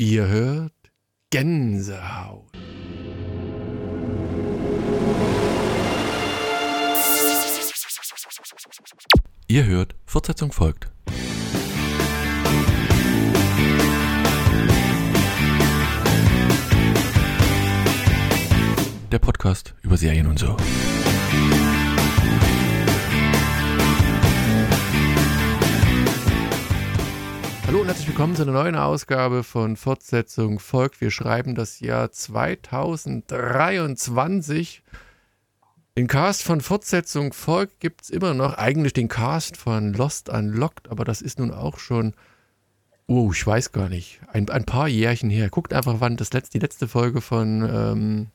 Ihr hört Gänsehaut. Ihr hört, Fortsetzung folgt. Der Podcast über Serien und so. Hallo und herzlich willkommen zu einer neuen Ausgabe von Fortsetzung folgt. Wir schreiben das Jahr 2023. Den Cast von Fortsetzung folgt gibt es immer noch. Eigentlich den Cast von Lost Unlocked, aber das ist nun auch schon, oh, ich weiß gar nicht, ein, ein paar Jährchen her. Guckt einfach, wann das letzte, die letzte Folge von, ähm,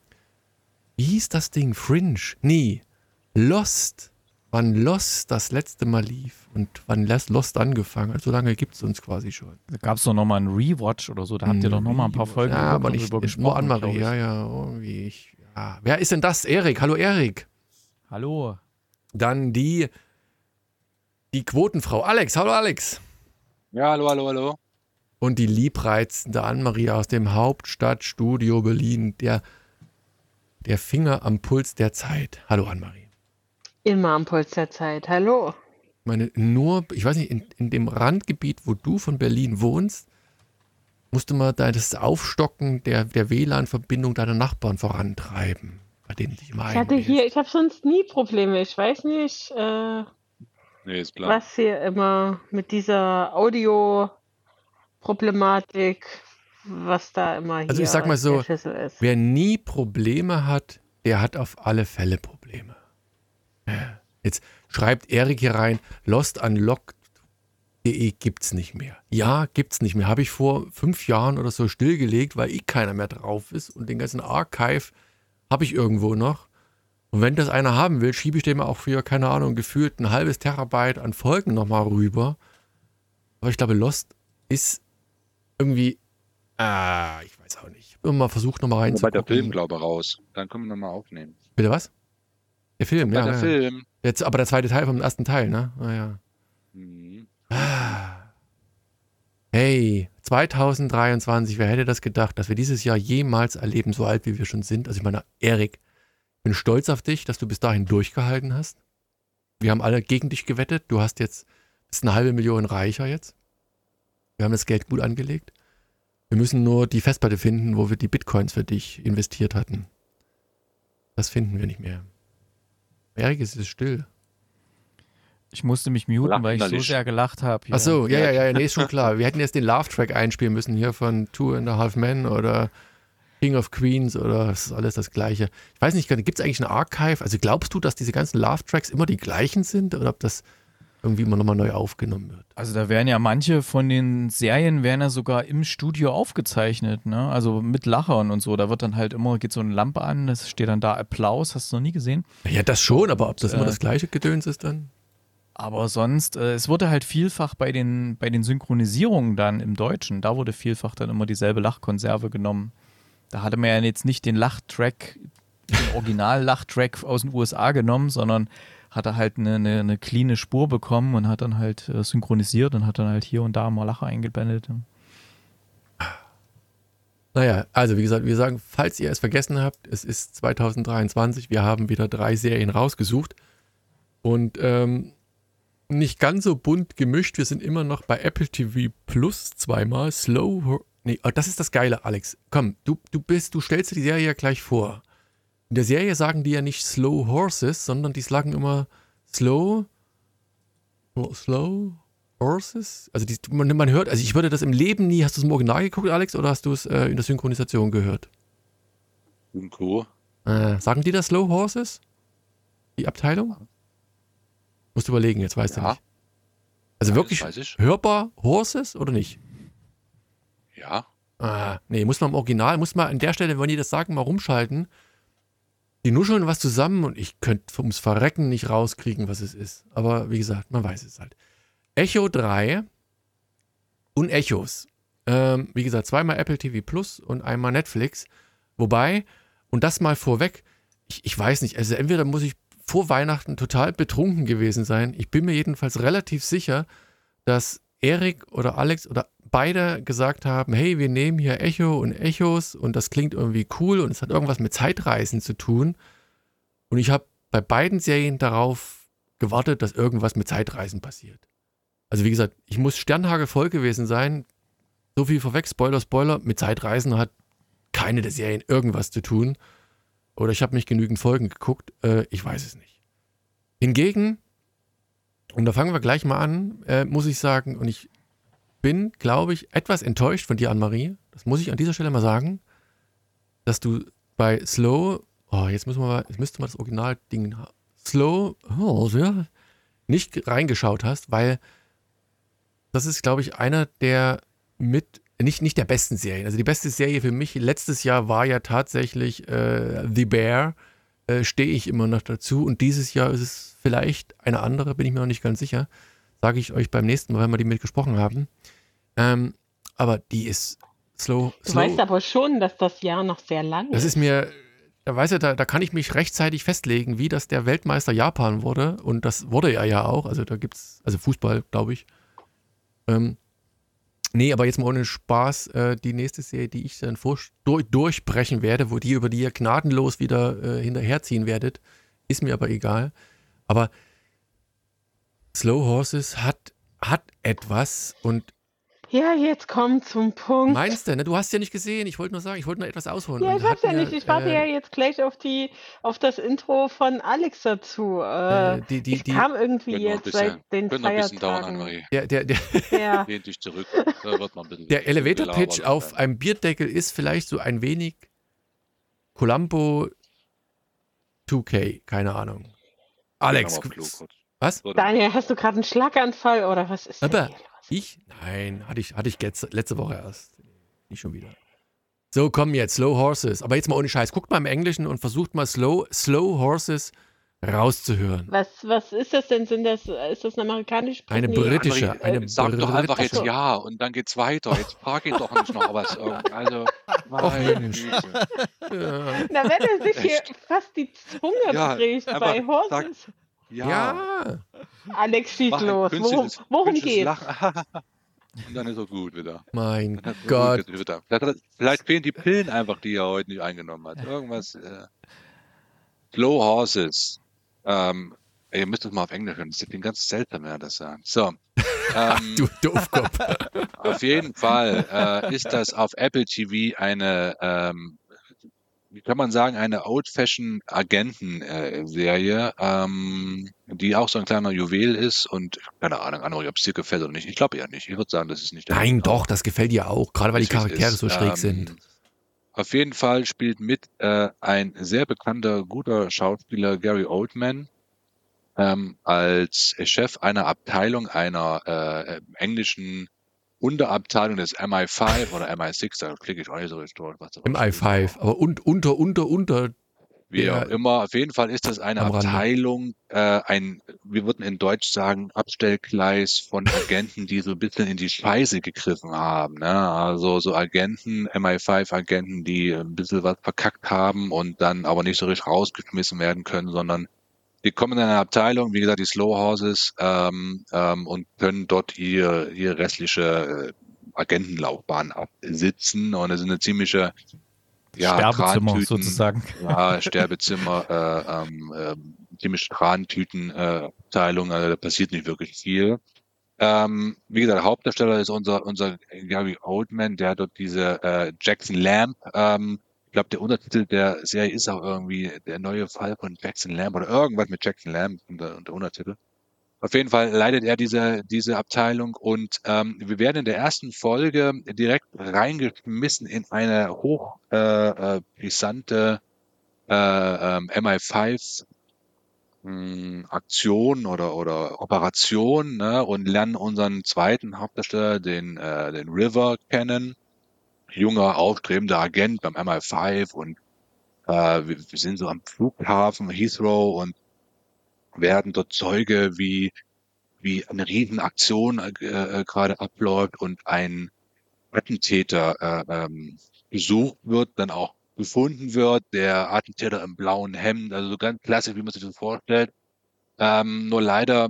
wie hieß das Ding? Fringe? Nee, Lost wann Lost das letzte Mal lief und wann Lost angefangen hat. So lange gibt es uns quasi schon. Da gab es doch nochmal einen Rewatch oder so. Da habt ihr doch nochmal ein paar Folgen ja, aber nicht, gesprochen. Nur Anne-Marie, ja, ja, irgendwie. Ich, ja. Wer ist denn das? Erik. Hallo, Erik. Hallo. Dann die, die Quotenfrau Alex. Hallo, Alex. Ja, hallo, hallo, hallo. Und die liebreizende Anne-Marie aus dem Hauptstadtstudio Berlin. Der, der Finger am Puls der Zeit. Hallo, Anne-Marie. Immer am Puls der Zeit. Hallo. Ich meine, nur, ich weiß nicht, in, in dem Randgebiet, wo du von Berlin wohnst, musst du mal das Aufstocken der, der WLAN-Verbindung deiner Nachbarn vorantreiben, bei denen dich immer Ich hatte hier, ich habe sonst nie Probleme. Ich weiß nicht, äh, nee, was hier immer mit dieser Audio-Problematik, was da immer hier Also ich sag mal so, wer nie Probleme hat, der hat auf alle Fälle Probleme. Jetzt schreibt Erik hier rein, Lost Unlocked.de gibt's nicht mehr. Ja, gibt's nicht mehr. Habe ich vor fünf Jahren oder so stillgelegt, weil eh keiner mehr drauf ist und den ganzen Archive habe ich irgendwo noch. Und wenn das einer haben will, schiebe ich dem auch für, keine Ahnung, gefühlt ein halbes Terabyte an Folgen nochmal rüber. Aber ich glaube, Lost ist irgendwie, ah, ich weiß auch nicht. Ich habe immer versucht, nochmal reinzukommen. Bei der Film, glaube ich, raus. Dann können wir nochmal aufnehmen. Bitte was? Der Film, ja. Der ja. Film. Jetzt aber der zweite Teil vom ersten Teil, ne? Ah, ja. Mhm. Hey, 2023, wer hätte das gedacht, dass wir dieses Jahr jemals erleben, so alt wie wir schon sind? Also ich meine, Erik, ich bin stolz auf dich, dass du bis dahin durchgehalten hast. Wir haben alle gegen dich gewettet. Du hast jetzt, bist eine halbe Million reicher jetzt. Wir haben das Geld gut angelegt. Wir müssen nur die Festplatte finden, wo wir die Bitcoins für dich investiert hatten. Das finden wir nicht mehr. Erik, es ist still. Ich musste mich muten, weil ich so sehr gelacht habe. Ach so, ja, ja, ja, nee, ist schon klar. Wir hätten jetzt den Love-Track einspielen müssen hier von Two and a Half Men oder King of Queens oder das ist alles das Gleiche. Ich weiß nicht, gibt es eigentlich ein Archive? Also glaubst du, dass diese ganzen Love-Tracks immer die gleichen sind oder ob das irgendwie immer nochmal neu aufgenommen wird. Also da werden ja manche von den Serien werden ja sogar im Studio aufgezeichnet, ne? Also mit Lachern und so. Da wird dann halt immer, geht so eine Lampe an, das steht dann da Applaus, hast du noch nie gesehen? Ja, das schon, aber ob das und, immer äh, das gleiche Gedöns ist dann? Aber sonst, äh, es wurde halt vielfach bei den, bei den Synchronisierungen dann im Deutschen, da wurde vielfach dann immer dieselbe Lachkonserve genommen. Da hatte man ja jetzt nicht den Lachtrack, den Original-Lachtrack aus den USA genommen, sondern hat er halt eine, eine, eine cleane Spur bekommen und hat dann halt äh, synchronisiert und hat dann halt hier und da mal Lacher eingeblendet. Naja, also wie gesagt, wir sagen, falls ihr es vergessen habt, es ist 2023, wir haben wieder drei Serien rausgesucht und ähm, nicht ganz so bunt gemischt. Wir sind immer noch bei Apple TV Plus zweimal. Slow. Nee, oh, das ist das Geile, Alex. Komm, du, du bist, du stellst dir die Serie ja gleich vor. In der Serie sagen die ja nicht Slow Horses, sondern die sagen immer Slow. Slow Horses? Also die, man, man, hört, also ich würde das im Leben nie. Hast du es im Original geguckt, Alex, oder hast du es äh, in der Synchronisation gehört? Synchro. Äh, sagen die das Slow Horses? Die Abteilung? Musst du überlegen, jetzt weißt ja. du nicht. Also ja, wirklich hörbar Horses oder nicht? Ja. Ah, nee, muss man im Original, muss man an der Stelle, wenn die das sagen, mal rumschalten die nuscheln was zusammen und ich könnte ums Verrecken nicht rauskriegen, was es ist. Aber wie gesagt, man weiß es halt. Echo 3 und Echos. Ähm, wie gesagt, zweimal Apple TV Plus und einmal Netflix. Wobei, und das mal vorweg, ich, ich weiß nicht, also entweder muss ich vor Weihnachten total betrunken gewesen sein. Ich bin mir jedenfalls relativ sicher, dass Erik oder Alex oder beide gesagt haben, hey, wir nehmen hier Echo und Echos und das klingt irgendwie cool und es hat irgendwas mit Zeitreisen zu tun. Und ich habe bei beiden Serien darauf gewartet, dass irgendwas mit Zeitreisen passiert. Also wie gesagt, ich muss Sternhagel voll gewesen sein. So viel vorweg, Spoiler, Spoiler, mit Zeitreisen hat keine der Serien irgendwas zu tun. Oder ich habe nicht genügend Folgen geguckt. Äh, ich weiß es nicht. Hingegen, und da fangen wir gleich mal an, äh, muss ich sagen, und ich bin, glaube ich, etwas enttäuscht von dir, Anne-Marie. Das muss ich an dieser Stelle mal sagen, dass du bei Slow, oh, jetzt müssen wir mal, jetzt müsste man das Original-Ding, Slow, oh, ja, nicht reingeschaut hast, weil das ist, glaube ich, einer der mit nicht, nicht der besten Serien. Also die beste Serie für mich letztes Jahr war ja tatsächlich äh, The Bear. Äh, Stehe ich immer noch dazu. Und dieses Jahr ist es vielleicht eine andere, bin ich mir noch nicht ganz sicher. Sage ich euch beim nächsten Mal, wenn wir die mitgesprochen haben. Ähm, aber die ist slow. Du slow. weißt aber schon, dass das Jahr noch sehr lang Das ist mir, da weiß er, da, da kann ich mich rechtzeitig festlegen, wie das der Weltmeister Japan wurde. Und das wurde er ja auch. Also da gibt's, also Fußball, glaube ich. Ähm, nee, aber jetzt mal ohne Spaß, äh, die nächste Serie, die ich dann vor, durch, durchbrechen werde, wo die über die ihr gnadenlos wieder äh, hinterherziehen werdet, ist mir aber egal. Aber Slow Horses hat, hat etwas und Ja, jetzt komm zum Punkt. meinst du, ne? Du hast ja nicht gesehen, ich wollte nur sagen, ich wollte nur etwas ausholen. Ja, ich hab's ja nicht. Ich warte äh, ja jetzt gleich auf die, auf das Intro von Alex dazu. Äh, äh, die, die, ich die, kam irgendwie jetzt bisschen, seit den könnte noch ein bisschen dauern, Feiertagen. Annemarie. der, der, der, Ja, dich zurück. Da wird man ein bisschen. Der Elevator Gelaber Pitch sein. auf einem Bierdeckel ist vielleicht so ein wenig Columbo 2K, keine Ahnung. Alex, was? Daniel, hast du gerade einen Schlaganfall oder was ist denn Aber hier los? Ich? Nein, hatte ich, hatte ich letzte, letzte Woche erst. Nicht schon wieder. So, komm jetzt, Slow Horses. Aber jetzt mal ohne Scheiß. Guckt mal im Englischen und versucht mal Slow, Slow Horses rauszuhören. Was, was ist das denn? Sind das, ist das eine amerikanische Eine Nee, britische, eine äh, Sag doch einfach jetzt britische. ja und dann geht's weiter. Jetzt frag ihn doch nicht noch was. Also, meine. Ja. Na, wenn er sich hier fast die Zunge Ja, bricht bei sag- Horses. Ja, ja. Alex, schieß mach ein los. Worum, worum geht's? Lachen. Und dann ist er gut wieder. Mein ist Gott. gut wieder. Vielleicht, fehlen die Pillen einfach, die er heute nicht eingenommen hat. Irgendwas. Äh, Slow Horses. Ähm, ey, ihr müsst das mal auf Englisch hören. Das klingt ganz seltsam, wenn er das sagt. So. Ähm, Du Doofkopf. Auf jeden Fall äh, ist das auf Apple TV eine, ähm, kann man sagen, eine Old-Fashioned Agenten-Serie, ähm, die auch so ein kleiner Juwel ist und keine Ahnung, Annemarie, ob es dir gefällt oder nicht. Ich glaube eher nicht. Ich würde sagen, das ist nicht der Nein, Genau. doch, das gefällt dir auch. Gerade weil die Das ist- Charaktere ist, so schräg ähm, sind. Auf jeden Fall spielt mit äh, ein sehr bekannter, guter Schauspieler, Gary Oldman, ähm, als Chef einer Abteilung einer äh, äh, englischen Unterabteilung des MI5 oder MI6, da klicke ich auch nicht so richtig durch. Was da Im steht. i5. Aber und, unter, unter, unter. Wie auch immer, auf jeden Fall ist das eine. Abteilung, äh, ein, wir würden in Deutsch sagen, Abstellgleis von Agenten, die so ein bisschen in die Scheiße gegriffen haben. Ne? Also so Agenten, MI5-Agenten, die ein bisschen was verkackt haben und dann aber nicht so richtig rausgeschmissen werden können, sondern die kommen in eine Abteilung, wie gesagt, die Slow Horses, ähm, ähm, und können dort ihr, ihre restliche äh, Agentenlaufbahn absitzen. Und es ist eine ziemliche ja, Sterbezimmer Trantüten- sozusagen. ja, Sterbezimmer, äh, ähm, ähm, ziemlich Trantüten-Abteilung, äh, Abteilung, also da passiert nicht wirklich viel. Ähm, wie gesagt, Hauptdarsteller ist unser, unser Gary Oldman, der dort diese äh, Jackson Lamb, ähm, glaube, der Untertitel der Serie ist auch irgendwie der neue Fall von Jackson Lamb oder irgendwas mit Jackson Lamb unter, unter Untertitel. Auf jeden Fall leitet er diese, diese Abteilung und ähm, wir werden in der ersten Folge direkt reingeschmissen in eine hoch äh, äh, äh, ähm, MI5 mh, Aktion oder oder Operation ne, und lernen unseren zweiten Hauptdarsteller, den äh, den River kennen, junger aufstrebender Agent beim MI5 und äh, wir, wir sind so am Flughafen Heathrow und werden dort Zeuge, wie wie eine Riesenaktion äh, äh, gerade abläuft und ein Attentäter äh, ähm, gesucht wird, dann auch gefunden wird, der Attentäter im blauen Hemd, also so ganz klassisch, wie man sich das vorstellt. Ähm, nur leider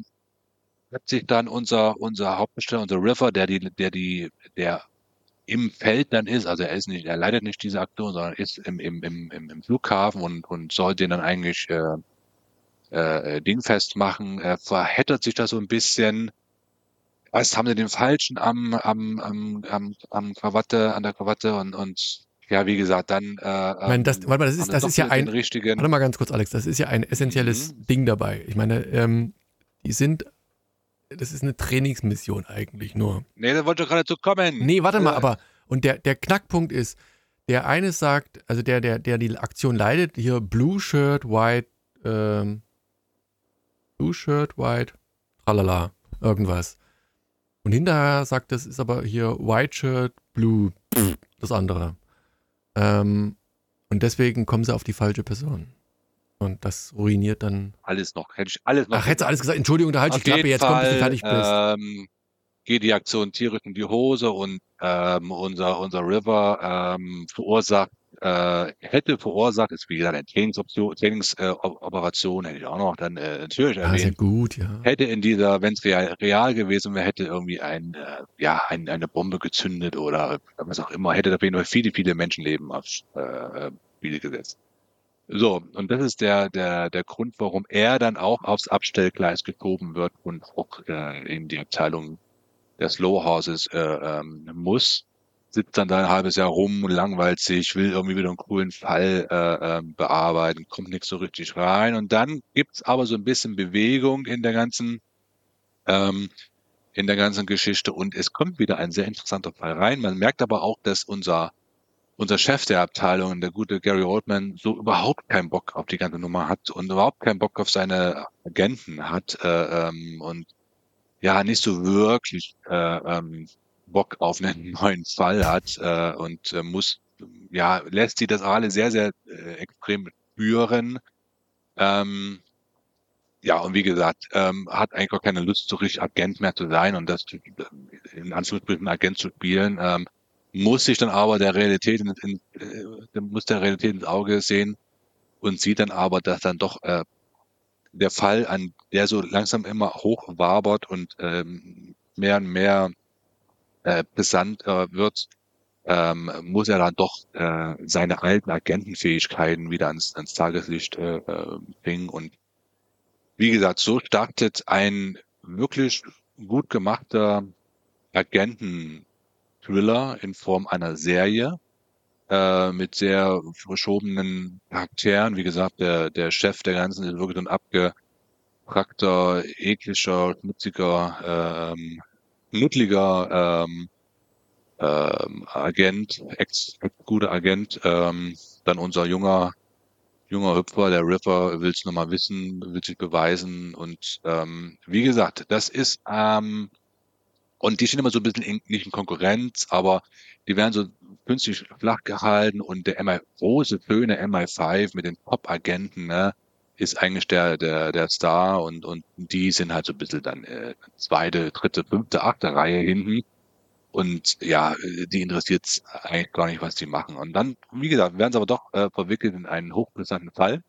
hat sich dann unser, unser Hauptdarsteller, unser River, der die, der die, der im Feld dann ist, also er ist nicht, er leitet nicht diese Aktion, sondern ist im, im, im, im Flughafen und, und soll den dann eigentlich äh, äh, dingfest machen, er verheddert sich da so ein bisschen. Erst haben sie den Falschen am, am, am, am, am Krawatte, an der Krawatte und, und ja, wie gesagt, dann. Äh, Ich meine, das, ähm, warte mal, das ist, das ist ja ein, richtigen. warte mal ganz kurz, Alex, das ist ja ein essentielles Mhm. Ding dabei. Ich meine, ähm, die sind, das ist eine Trainingsmission eigentlich nur. Nee, da wollte ich gerade zu kommen. Nee, warte mal, Äh, aber, und der, der Knackpunkt ist, der eine sagt, also der, der, der die Aktion leitet, hier Blue Shirt, White, ähm, Blue Shirt, White, tralala, irgendwas. Und hinterher sagt, das ist aber hier White Shirt, Blue, das andere. Ähm, und deswegen kommen sie auf die falsche Person. Und das ruiniert dann. Alles noch, hätte ich alles noch. Ach, hättest du alles gesagt? Entschuldigung, da halt die Auf Klappe, jetzt kommt, bis du Fall, fertig bist. Ähm, geht die Aktion tierisch in die Hose und ähm, unser, unser River ähm, verursacht, äh, hätte verursacht, ist wie gesagt eine Trainingsoption, Trainingsoperation, hätte ich auch noch dann äh, natürlich Ah, sehr erwähnt. gut, ja. Hätte in dieser, wenn es real, real gewesen wäre, hätte irgendwie ein, äh, ja, ein, eine Bombe gezündet oder was auch immer, hätte da auf jeden Fall viele, viele Menschenleben aufs äh, äh, Spiel gesetzt. So, und das ist der, der, der Grund, warum er dann auch aufs Abstellgleis geschoben wird und auch äh, in die Abteilung der Slow Horses äh, ähm, muss. Sitzt dann da ein halbes Jahr rum langweilt sich, will irgendwie wieder einen coolen Fall äh, ähm, bearbeiten, kommt nicht so richtig rein. Und dann gibt's aber so ein bisschen Bewegung in der ganzen ähm, in der ganzen Geschichte und es kommt wieder ein sehr interessanter Fall rein. Man merkt aber auch, dass unser unser Chef der Abteilung, der gute Gary Oldman, so überhaupt keinen Bock auf die ganze Nummer hat und überhaupt keinen Bock auf seine Agenten hat äh, ähm, und ja nicht so wirklich äh, ähm, Bock auf einen neuen Fall hat äh, und äh, muss ja lässt sie das alle sehr sehr äh, extrem spüren. Ähm, ja, und wie gesagt, ähm, hat eigentlich auch keine Lust, so richtig Agent mehr zu sein und das äh, in Anführungsstrichen Agent zu spielen. Ähm, muss sich dann aber der Realität in, in, äh, muss der Realität ins Auge sehen und sieht dann aber, dass dann doch äh, der Fall, an der so langsam immer hochwabert und ähm, mehr und mehr äh, brisant äh, wird, ähm, muss er dann doch äh, seine alten Agentenfähigkeiten wieder ans, ans Tageslicht äh, äh, bringen. Und wie gesagt, so startet ein wirklich gut gemachter Agenten-Thriller in Form einer Serie äh, mit sehr verschobenen Charakteren. Wie gesagt, der, der Chef der ganzen ist wirklich ein abgeprackter, ekliger, schmutziger, ähm, knuddeliger ähm, ähm, Agent, ex, ex guter Agent. Ähm, dann unser junger junger Hüpfer, der River, will es nochmal wissen, will sich beweisen und ähm, wie gesagt, das ist ähm, und die stehen immer so ein bisschen in, nicht in Konkurrenz, aber die werden so künstlich flach gehalten und der MI, große, schöne MI5 mit den Top-Agenten, ne, ist eigentlich der, der, der Star und, und die sind halt so ein bisschen dann äh, zweite, dritte, fünfte, achte Reihe hinten. Und ja, die interessiert eigentlich gar nicht, was die machen. Und dann, wie gesagt, werden sie aber doch äh, verwickelt in einen hochbrisanten Fall,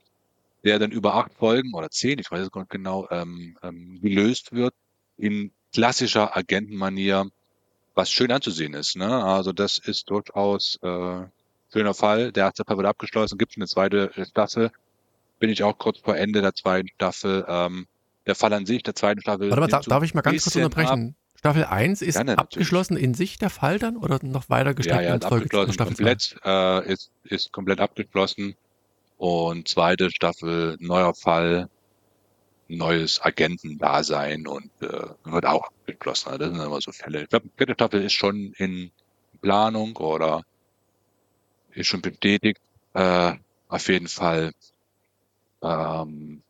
der dann über acht Folgen oder zehn, ich weiß es gar nicht genau, ähm, ähm, gelöst wird in klassischer Agentenmanier, was schön anzusehen ist. Ne? Also das ist durchaus äh, schöner Fall. Der erste Fall wird abgeschlossen, gibt eine zweite Staffel. Bin ich auch kurz vor Ende der zweiten Staffel. Ähm, der Fall an sich, der zweiten Staffel. Warte mal, da, darf ich mal ganz kurz unterbrechen? Staffel 1 ist Gerne, natürlich. abgeschlossen in sich der Fall dann oder noch weiter Ja, gestreckt ja, in ist Folge abgeschlossen, Staffel 2? komplett, äh, ist, ist komplett abgeschlossen. Und zweite Staffel, neuer Fall, neues Agentendasein und äh, wird auch abgeschlossen. Also Das sind immer so Fälle. Ich glaube, dritte Staffel ist schon in Planung oder ist schon bestätigt. Äh, auf jeden Fall, ähm,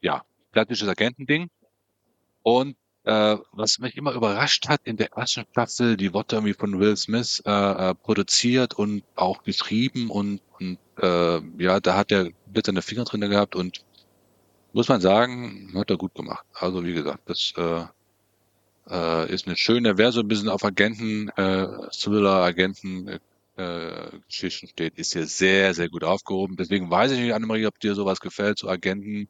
ja, klassisches Agentending. Und äh, was mich immer überrascht hat in der ersten Staffel, die wurde irgendwie von Will Smith äh, äh, produziert und auch geschrieben und, und äh, ja, da hat er bitte seine Finger drin gehabt und muss man sagen, hat er gut gemacht. Also wie gesagt, das äh, äh, ist eine schöne, wer so ein bisschen auf Agenten, äh, Thriller, Agenten äh, äh, Geschichten steht, ist hier sehr, sehr gut aufgehoben. Deswegen weiß ich nicht, Annemarie, ob dir sowas gefällt, so Agenten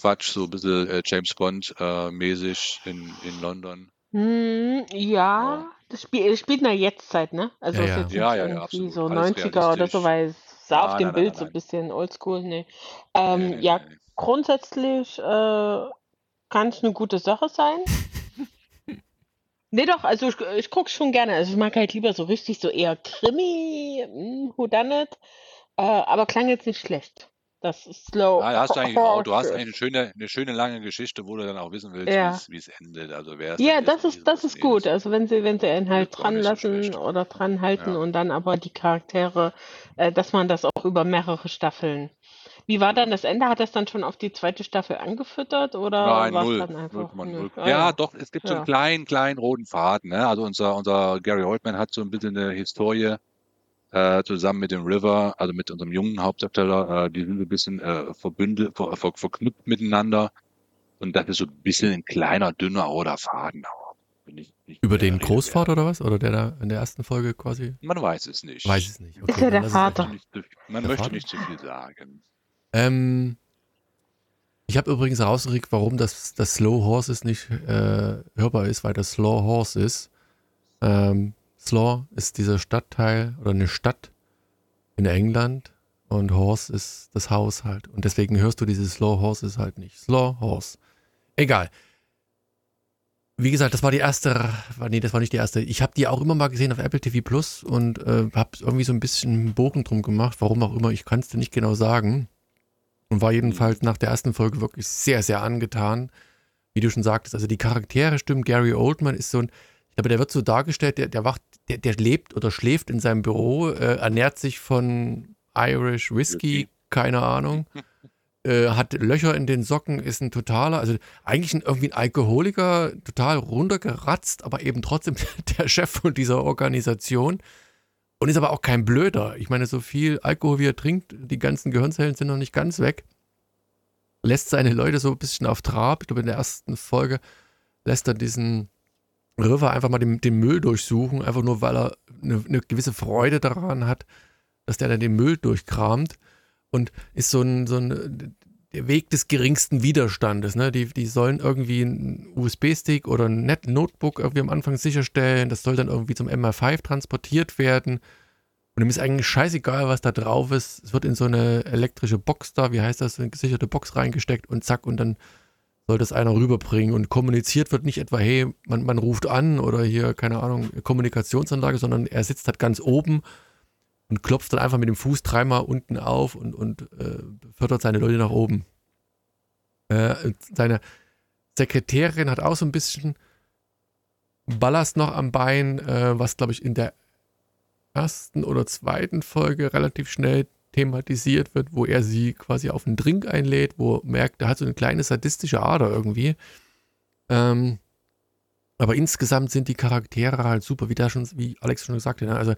Quatsch, so ein bisschen äh, James Bond-mäßig in, in London. Hm, ja, Ja. das, Spiel, das spielt in der Jetztzeit, ne? Also Ja, ist ja. jetzt Ja, ja, ja, irgendwie so Alles 90er oder so, weil es sah auf Nein, dem nein, Bild nein, so ein nein. bisschen oldschool, ne? Nee, Ähm, nee, ja, nee, nee. Grundsätzlich äh, kann es eine gute Sache sein. Nee, doch, also ich, ich gucke schon gerne. Also ich mag halt lieber so richtig so eher Krimi, hm, Whodunit, äh, aber klang jetzt nicht schlecht. Das ist slow. Ja, da hast du eigentlich auch, du hast eine schöne, eine schöne lange Geschichte, wo du dann auch wissen willst, wie Ja. es, wie es endet. Also wer Ja, das ist, das ist gut. Also wenn sie, wenn sie ihn halt dran lassen schlecht. oder dran halten Ja. und dann aber die Charaktere, äh, dass man das auch über mehrere Staffeln. Wie war dann das Ende? Hat das dann schon auf die zweite Staffel angefüttert oder Nein, war es null. dann einfach? 0,0. Ah, Ja, ja. doch, es gibt so einen Ja. kleinen, kleinen roten Faden. Ne? Also unser, unser Gary Oldman hat so ein bisschen eine Historie äh, zusammen mit dem River, also mit unserem jungen Hauptdarsteller. Äh, die sind so ein bisschen äh, verbündelt, ver, ver, verknüpft miteinander. Und das ist so ein bisschen ein kleiner, dünner roter Faden. Ich nicht Über den Großvater wert. oder was? Oder der da in der ersten Folge quasi? Man weiß es nicht. Weiß es nicht. Ist Okay, ja dann der Vater. man Der möchte Vater? nicht zu viel sagen. Ähm, ich habe übrigens herausgekriegt, warum das, das Slow Horses nicht äh, hörbar ist, weil das Slow Horse ist. Ähm, Slaw ist dieser Stadtteil oder eine Stadt in England und Horse ist das Haus halt. Und deswegen hörst du diese Slow Horses halt nicht. Slow Horse. Egal. Wie gesagt, das war die erste, nee, das war nicht die erste. Ich habe die auch immer mal gesehen auf Apple TV Plus und äh, habe irgendwie so ein bisschen einen Bogen drum gemacht, warum auch immer, ich kann es dir nicht genau sagen. Und war jedenfalls nach der ersten Folge wirklich sehr, sehr angetan. Wie du schon sagtest, also die Charaktere stimmen. Gary Oldman ist so ein, ich glaube, der wird so dargestellt, der, der wacht, der, der lebt oder schläft in seinem Büro, äh, ernährt sich von Irish Whiskey, Whisky. keine Ahnung, äh, hat Löcher in den Socken, ist ein totaler, also eigentlich ein, irgendwie ein Alkoholiker, total runtergeratzt, aber eben trotzdem der Chef von dieser Organisation. Und ist aber auch kein Blöder. Ich meine, so viel Alkohol wie er trinkt, die ganzen Gehirnzellen sind noch nicht ganz weg. Lässt seine Leute so ein bisschen auf Trab. Ich glaube, in der ersten Folge lässt er diesen River einfach mal den, den Müll durchsuchen, einfach nur, weil er eine, eine gewisse Freude daran hat, dass der dann den Müll durchkramt. Und ist so ein, so ein der Weg des geringsten Widerstandes. Ne? Die, die sollen irgendwie einen USB-Stick oder ein Net Notebook irgendwie am Anfang sicherstellen. Das soll dann irgendwie zum MR5 transportiert werden. Und ihm ist eigentlich scheißegal, was da drauf ist. Es wird in so eine elektrische Box da, wie heißt das, eine gesicherte Box reingesteckt und zack, und dann soll das einer rüberbringen. Und kommuniziert wird nicht etwa, hey, man, man ruft an oder hier, keine Ahnung, Kommunikationsanlage, sondern er sitzt halt ganz oben und klopft dann einfach mit dem Fuß dreimal unten auf und, und äh, fördert seine Leute nach oben. Äh, seine Sekretärin hat auch so ein bisschen Ballast noch am Bein, äh, was glaube ich in der ersten oder zweiten Folge relativ schnell thematisiert wird, wo er sie quasi auf einen Drink einlädt, wo er merkt, er hat so eine kleine sadistische Ader irgendwie. Ähm, aber insgesamt sind die Charaktere halt super, wie da schon, wie Alex schon gesagt hat. Ne? Also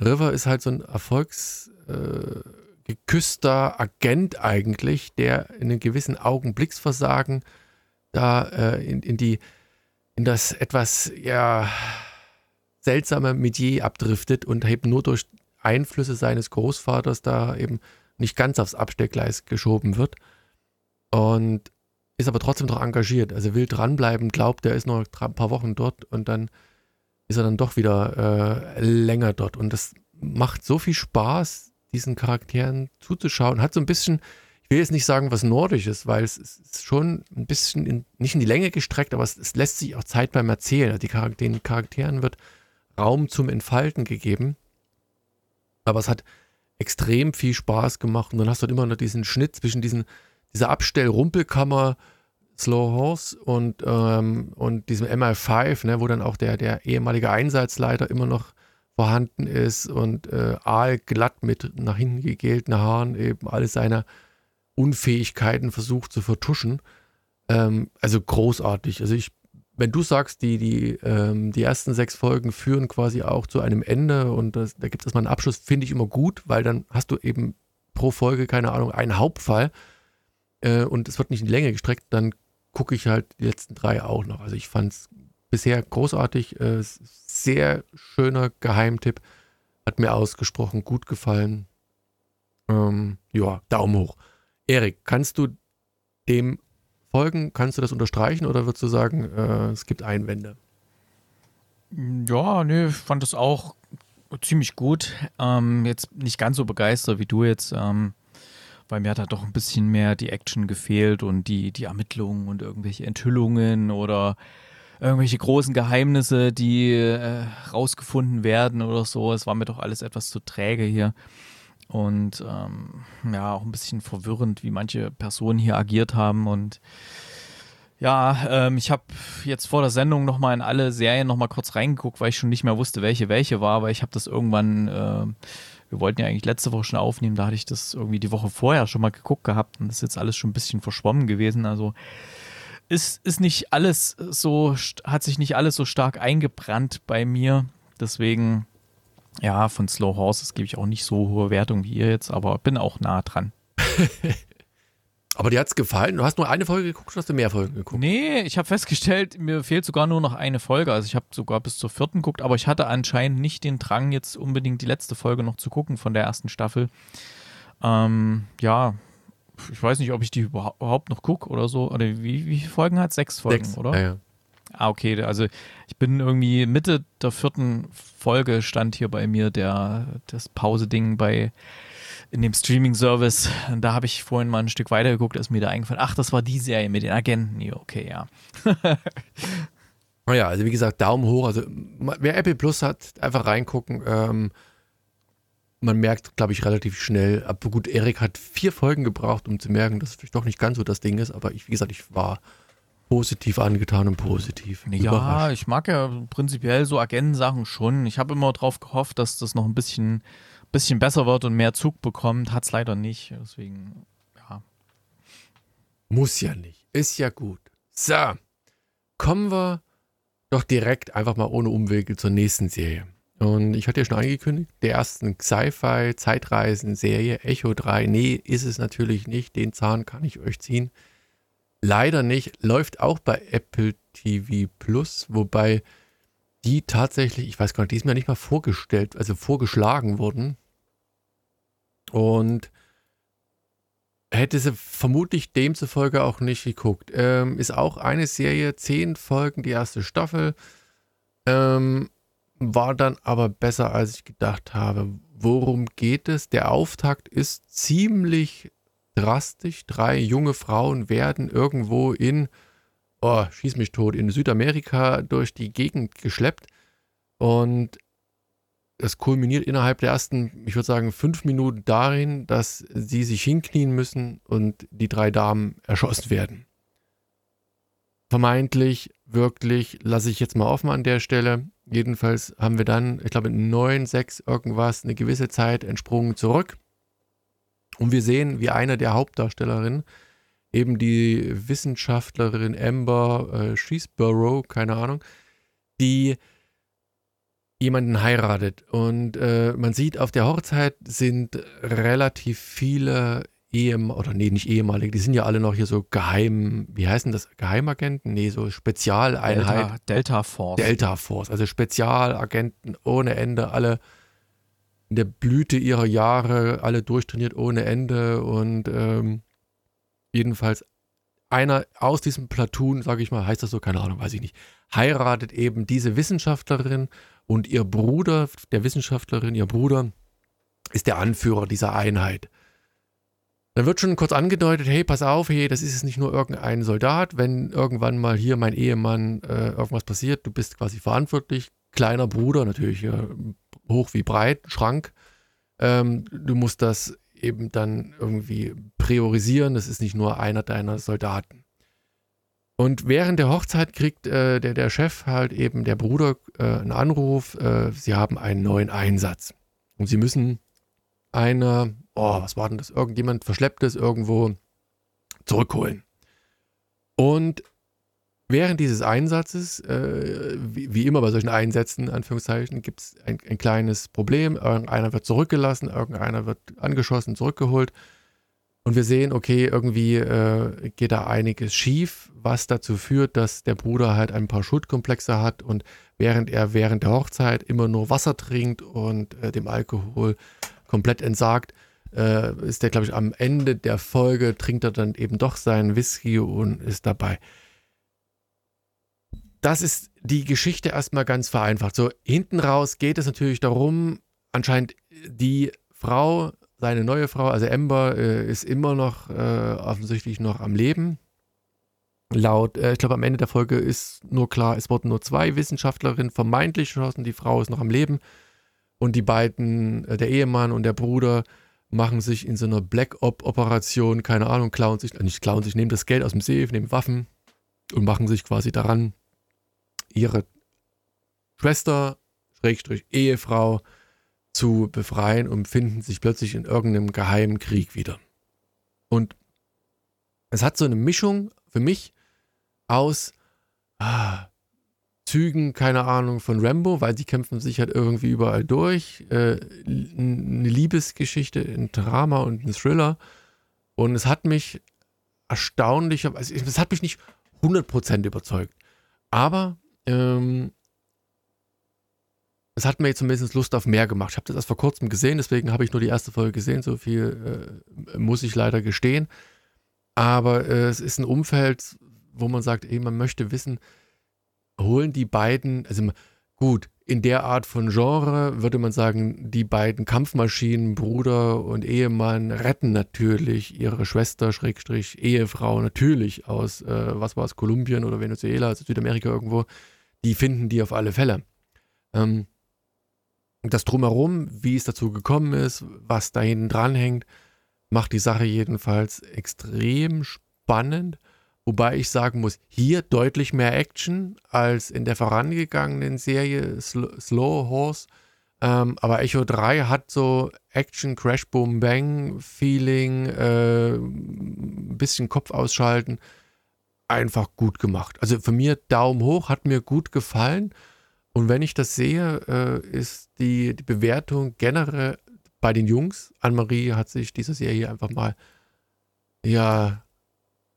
River ist halt so ein erfolgsgeküsster äh, Agent eigentlich, der in einem gewissen Augenblicksversagen da äh, in, in die in das etwas ja seltsame Metier abdriftet und eben nur durch Einflüsse seines Großvaters da eben nicht ganz aufs Abstellgleis geschoben wird und ist aber trotzdem noch engagiert. Also will dranbleiben, glaubt, er ist noch ein paar Wochen dort und dann ist er dann doch wieder äh, länger dort. Und das macht so viel Spaß, diesen Charakteren zuzuschauen. Hat so ein bisschen, ich will jetzt nicht sagen, was Nordisches, weil es ist schon ein bisschen in, nicht in die Länge gestreckt, aber es, es lässt sich auch Zeit beim Erzählen. Also die Charakter, den Charakteren wird Raum zum Entfalten gegeben. Aber es hat extrem viel Spaß gemacht. Und dann hast du halt immer noch diesen Schnitt zwischen diesen, dieser Abstell-Rumpelkammer, Slow Horse und, ähm, und diesem MI5, ne, wo dann auch der, der ehemalige Einsatzleiter immer noch vorhanden ist und äh, aalglatt mit nach hinten gegelten Haaren eben alle seine Unfähigkeiten versucht zu vertuschen. Ähm, also großartig. Also ich, wenn du sagst, die, die, ähm, die ersten sechs Folgen führen quasi auch zu einem Ende und das, da gibt es mal einen Abschluss, finde ich immer gut, weil dann hast du eben pro Folge, keine Ahnung, einen Hauptfall äh, und es wird nicht in die Länge gestreckt, dann gucke ich halt die letzten drei auch noch. Also ich fand es bisher großartig, äh, sehr schöner Geheimtipp, hat mir ausgesprochen gut gefallen. Ähm, ja, Daumen hoch. Erik, kannst du dem Folgen. Kannst du das unterstreichen oder würdest du sagen, äh, es gibt Einwände? Ja, nee, ich fand das auch ziemlich gut. Ähm, jetzt nicht ganz so begeistert wie du jetzt, ähm, weil mir hat da doch ein bisschen mehr die Action gefehlt und die, die Ermittlungen und irgendwelche Enthüllungen oder irgendwelche großen Geheimnisse, die äh, rausgefunden werden oder so. Es war mir doch alles etwas zu träge hier. Und ähm, ja, auch ein bisschen verwirrend, wie manche Personen hier agiert haben. Und ja, ähm, ich habe jetzt vor der Sendung nochmal in alle Serien nochmal kurz reingeguckt, weil ich schon nicht mehr wusste, welche welche war, weil ich habe das irgendwann, äh, wir wollten ja eigentlich letzte Woche schon aufnehmen, da hatte ich das irgendwie die Woche vorher schon mal geguckt gehabt und das ist jetzt alles schon ein bisschen verschwommen gewesen. Also ist, ist nicht alles so, hat sich nicht alles so stark eingebrannt bei mir. Deswegen, ja, von Slow Horses gebe ich auch nicht so hohe Wertung wie ihr jetzt, aber bin auch nah dran. aber dir hat es gefallen? Du hast nur eine Folge geguckt oder hast du mehr Folgen geguckt? Nee, ich habe festgestellt, mir fehlt sogar nur noch eine Folge. Also ich habe sogar bis zur vierten geguckt, aber ich hatte anscheinend nicht den Drang, jetzt unbedingt die letzte Folge noch zu gucken von der ersten Staffel. Ähm, ja, ich weiß nicht, ob ich die überhaupt noch gucke oder so. Oder wie, wie viele Folgen hat? Sechs Folgen, Sechs, oder? Ja, ja. Ah, okay. Also ich bin irgendwie Mitte der vierten Folge stand hier bei mir der das Pause-Ding bei in dem Streaming-Service. Da habe ich vorhin mal ein Stück weiter geguckt, ist mir da eingefallen. Ach, das war die Serie mit den Agenten. Ja, okay, ja. naja, also wie gesagt, Daumen hoch. Also wer Apple Plus hat, einfach reingucken. Ähm, man merkt, glaube ich, relativ schnell. Aber gut, Erik hat vier Folgen gebraucht, um zu merken, dass es vielleicht doch nicht ganz so das Ding ist. Aber ich, wie gesagt, ich war positiv angetan und positiv. Ja, überrascht. ich mag ja prinzipiell so Agentensachen schon. Ich habe immer darauf gehofft, dass das noch ein bisschen, bisschen besser wird und mehr Zug bekommt. Hat es leider nicht. Deswegen, ja. Muss ja nicht. Ist ja gut. So, kommen wir doch direkt einfach mal ohne Umwege zur nächsten Serie. Und ich hatte ja schon angekündigt, der ersten Sci-Fi Zeitreisen-Serie Echo 3. Nee, ist es natürlich nicht. Den Zahn kann ich euch ziehen. Leider nicht. Läuft auch bei Apple TV Plus, wobei die tatsächlich, ich weiß gar nicht, die ist mir nicht mal vorgestellt, also vorgeschlagen wurden. Und hätte sie vermutlich demzufolge auch nicht geguckt. Ähm, ist auch eine Serie, zehn Folgen, die erste Staffel. Ähm, war dann aber besser, als ich gedacht habe. Worum geht es? Der Auftakt ist ziemlich drastisch. Drei junge Frauen werden irgendwo in, oh, schieß mich tot, in Südamerika durch die Gegend geschleppt. Und es kulminiert innerhalb der ersten, ich würde sagen, fünf Minuten darin, dass sie sich hinknien müssen und die drei Damen erschossen werden. Vermeintlich, wirklich, lasse ich jetzt mal offen an der Stelle. Jedenfalls haben wir dann, ich glaube, neun, sechs irgendwas, eine gewisse Zeit entsprungen zurück. Und wir sehen, wie eine der Hauptdarstellerinnen, eben die Wissenschaftlerin Amber äh, Sheesborough, keine Ahnung, die jemanden heiratet. Und äh, man sieht, auf der Hochzeit sind relativ viele Ehem oder nee, nicht ehemalige, die sind ja alle noch hier so geheim, wie heißen das? Geheimagenten? Nee, so Spezialeinheit. Delta, Delta Force. Delta Force, also Spezialagenten ohne Ende, alle in der Blüte ihrer Jahre, alle durchtrainiert ohne Ende und ähm, jedenfalls einer aus diesem Platoon, sage ich mal, heißt das so, keine Ahnung, weiß ich nicht, heiratet eben diese Wissenschaftlerin und ihr Bruder, der Wissenschaftlerin, ihr Bruder, ist der Anführer dieser Einheit. Dann wird schon kurz angedeutet, hey, pass auf, hey, das ist jetzt nicht nur irgendein Soldat, wenn irgendwann mal hier mein Ehemann äh, irgendwas passiert, du bist quasi verantwortlich, kleiner Bruder, natürlich äh, hoch wie breit, Schrank. Ähm, du musst das eben dann irgendwie priorisieren, das ist nicht nur einer deiner Soldaten. Und während der Hochzeit kriegt äh, der, der Chef halt eben, der Bruder, äh, einen Anruf, äh, sie haben einen neuen Einsatz. Und sie müssen eine oh, was war denn das? Irgendjemand verschleppt es irgendwo zurückholen. Und während dieses Einsatzes, äh, wie, wie, immer bei solchen Einsätzen, Anführungszeichen, gibt es ein, ein, kleines Problem. Irgendeiner wird zurückgelassen, irgendeiner wird angeschossen, zurückgeholt. Und wir sehen, okay, irgendwie äh, geht da einiges schief, was dazu führt, dass der Bruder halt ein paar Schuldkomplexe hat und während er während der Hochzeit immer nur Wasser trinkt und äh, dem Alkohol komplett entsagt, äh, ist der, glaube ich, am Ende der Folge, trinkt er dann eben doch seinen Whisky und ist dabei. Das ist die Geschichte erstmal ganz vereinfacht. So, hinten raus geht es natürlich darum, anscheinend die Frau, seine neue Frau, also Amber, äh, ist immer noch äh, offensichtlich noch am Leben. Laut, äh, ich glaube, am Ende der Folge ist nur klar, es wurden nur zwei Wissenschaftlerinnen vermeintlich geschossen, die Frau ist noch am Leben. Und die beiden, äh, der Ehemann und der Bruder, machen sich in so einer Black Op-Operation, keine Ahnung, klauen sich, äh, nicht klauen sich, nehmen das Geld aus dem Safe, nehmen Waffen und machen sich quasi daran, ihre Schwester, Schrägstrich Ehefrau, zu befreien und finden sich plötzlich in irgendeinem geheimen Krieg wieder. Und es hat so eine Mischung für mich aus ah, Zügen, keine Ahnung, von Rambo, weil sie kämpfen sich halt irgendwie überall durch. Äh, eine Liebesgeschichte, ein Drama und ein Thriller. Und es hat mich erstaunlich, also es hat mich nicht 100% überzeugt. Aber ähm, es hat mir zumindest Lust auf mehr gemacht. Ich habe das erst vor kurzem gesehen, deswegen habe ich nur die erste Folge gesehen. So viel äh, muss ich leider gestehen. Aber äh, es ist ein Umfeld, wo man sagt, ey, man möchte wissen, holen die beiden, also gut, in der Art von Genre würde man sagen, die beiden Kampfmaschinen, Bruder und Ehemann, retten natürlich ihre Schwester, Schrägstrich, Ehefrau, natürlich aus, äh, was war es, Kolumbien oder Venezuela, also Südamerika irgendwo. Die finden die auf alle Fälle. Ähm, das Drumherum, wie es dazu gekommen ist, was da hinten dran hängt, macht die Sache jedenfalls extrem spannend. Wobei ich sagen muss, hier deutlich mehr Action als in der vorangegangenen Serie Sl Slow Horse. Ähm, aber Echo 3 hat so Action, Crash, Boom, Bang, Feeling, äh, ein bisschen Kopf ausschalten. Einfach gut gemacht. Also für mir Daumen hoch, hat mir gut gefallen. Und wenn ich das sehe, äh, ist die, die Bewertung generell bei den Jungs. Anne-Marie hat sich diese Serie einfach mal ja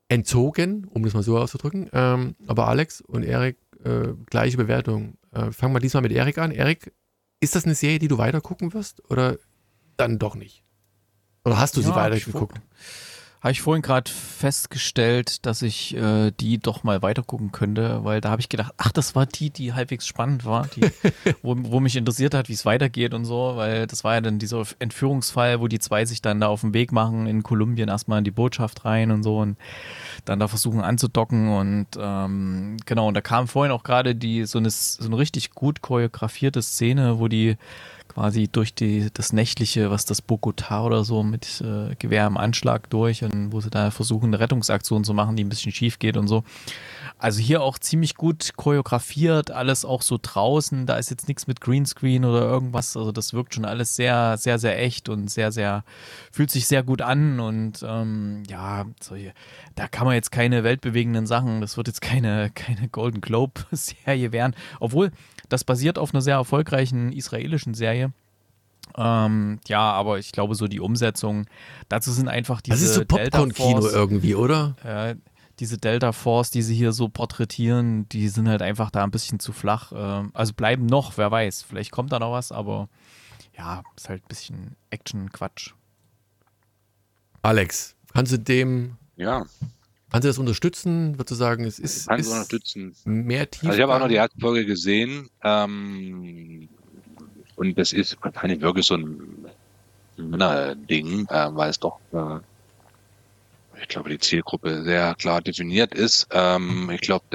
entzogen, um das mal so auszudrücken. Ähm, aber Alex und Erik, äh, gleiche Bewertung. Äh, fangen wir diesmal mit Erik an. Erik, ist das eine Serie, die du weiter gucken wirst oder dann doch nicht? Oder hast du ja, sie weiter geguckt? Habe ich vorhin gerade festgestellt, dass ich äh, die doch mal weitergucken könnte, weil da habe ich gedacht, ach, das war die, die halbwegs spannend war, die, wo, wo mich interessiert hat, wie es weitergeht und so, weil das war ja dann dieser Entführungsfall, wo die zwei sich dann da auf den Weg machen in Kolumbien erstmal in die Botschaft rein und so und dann da versuchen anzudocken und ähm, genau, und da kam vorhin auch gerade die so eine, so eine richtig gut choreografierte Szene, wo die quasi durch die, das Nächtliche, was das Bogota oder so mit äh, Gewehr im Anschlag durch und wo sie da versuchen, eine Rettungsaktion zu machen, die ein bisschen schief geht und so. Also hier auch ziemlich gut choreografiert, alles auch so draußen. Da ist jetzt nichts mit Greenscreen oder irgendwas. Also das wirkt schon alles sehr, sehr, sehr echt und sehr, sehr, fühlt sich sehr gut an. Und ähm, ja, solche, da kann man jetzt keine weltbewegenden Sachen, das wird jetzt keine, keine Golden Globe-Serie werden. Obwohl, das basiert auf einer sehr erfolgreichen israelischen Serie. Ähm, ja, aber ich glaube, so die Umsetzung, dazu sind einfach diese. Das ist so Popcorn-Kino irgendwie, oder? Äh, diese Delta Force, die sie hier so porträtieren, die sind halt einfach da ein bisschen zu flach. Äh, also bleiben noch, wer weiß. Vielleicht kommt da noch was, aber ja, ist halt ein bisschen Action-Quatsch. Alex, kannst du dem ja. Kannst du das unterstützen? Würdest du sagen, es ist, Kann ist unterstützen. mehr tief? Also ich habe auch noch die erste Folge gesehen ähm, und das ist wahrscheinlich wirklich so ein Männer-Ding, äh, weil es doch, äh, ich glaube, die Zielgruppe sehr klar definiert ist. Ähm, ich glaube,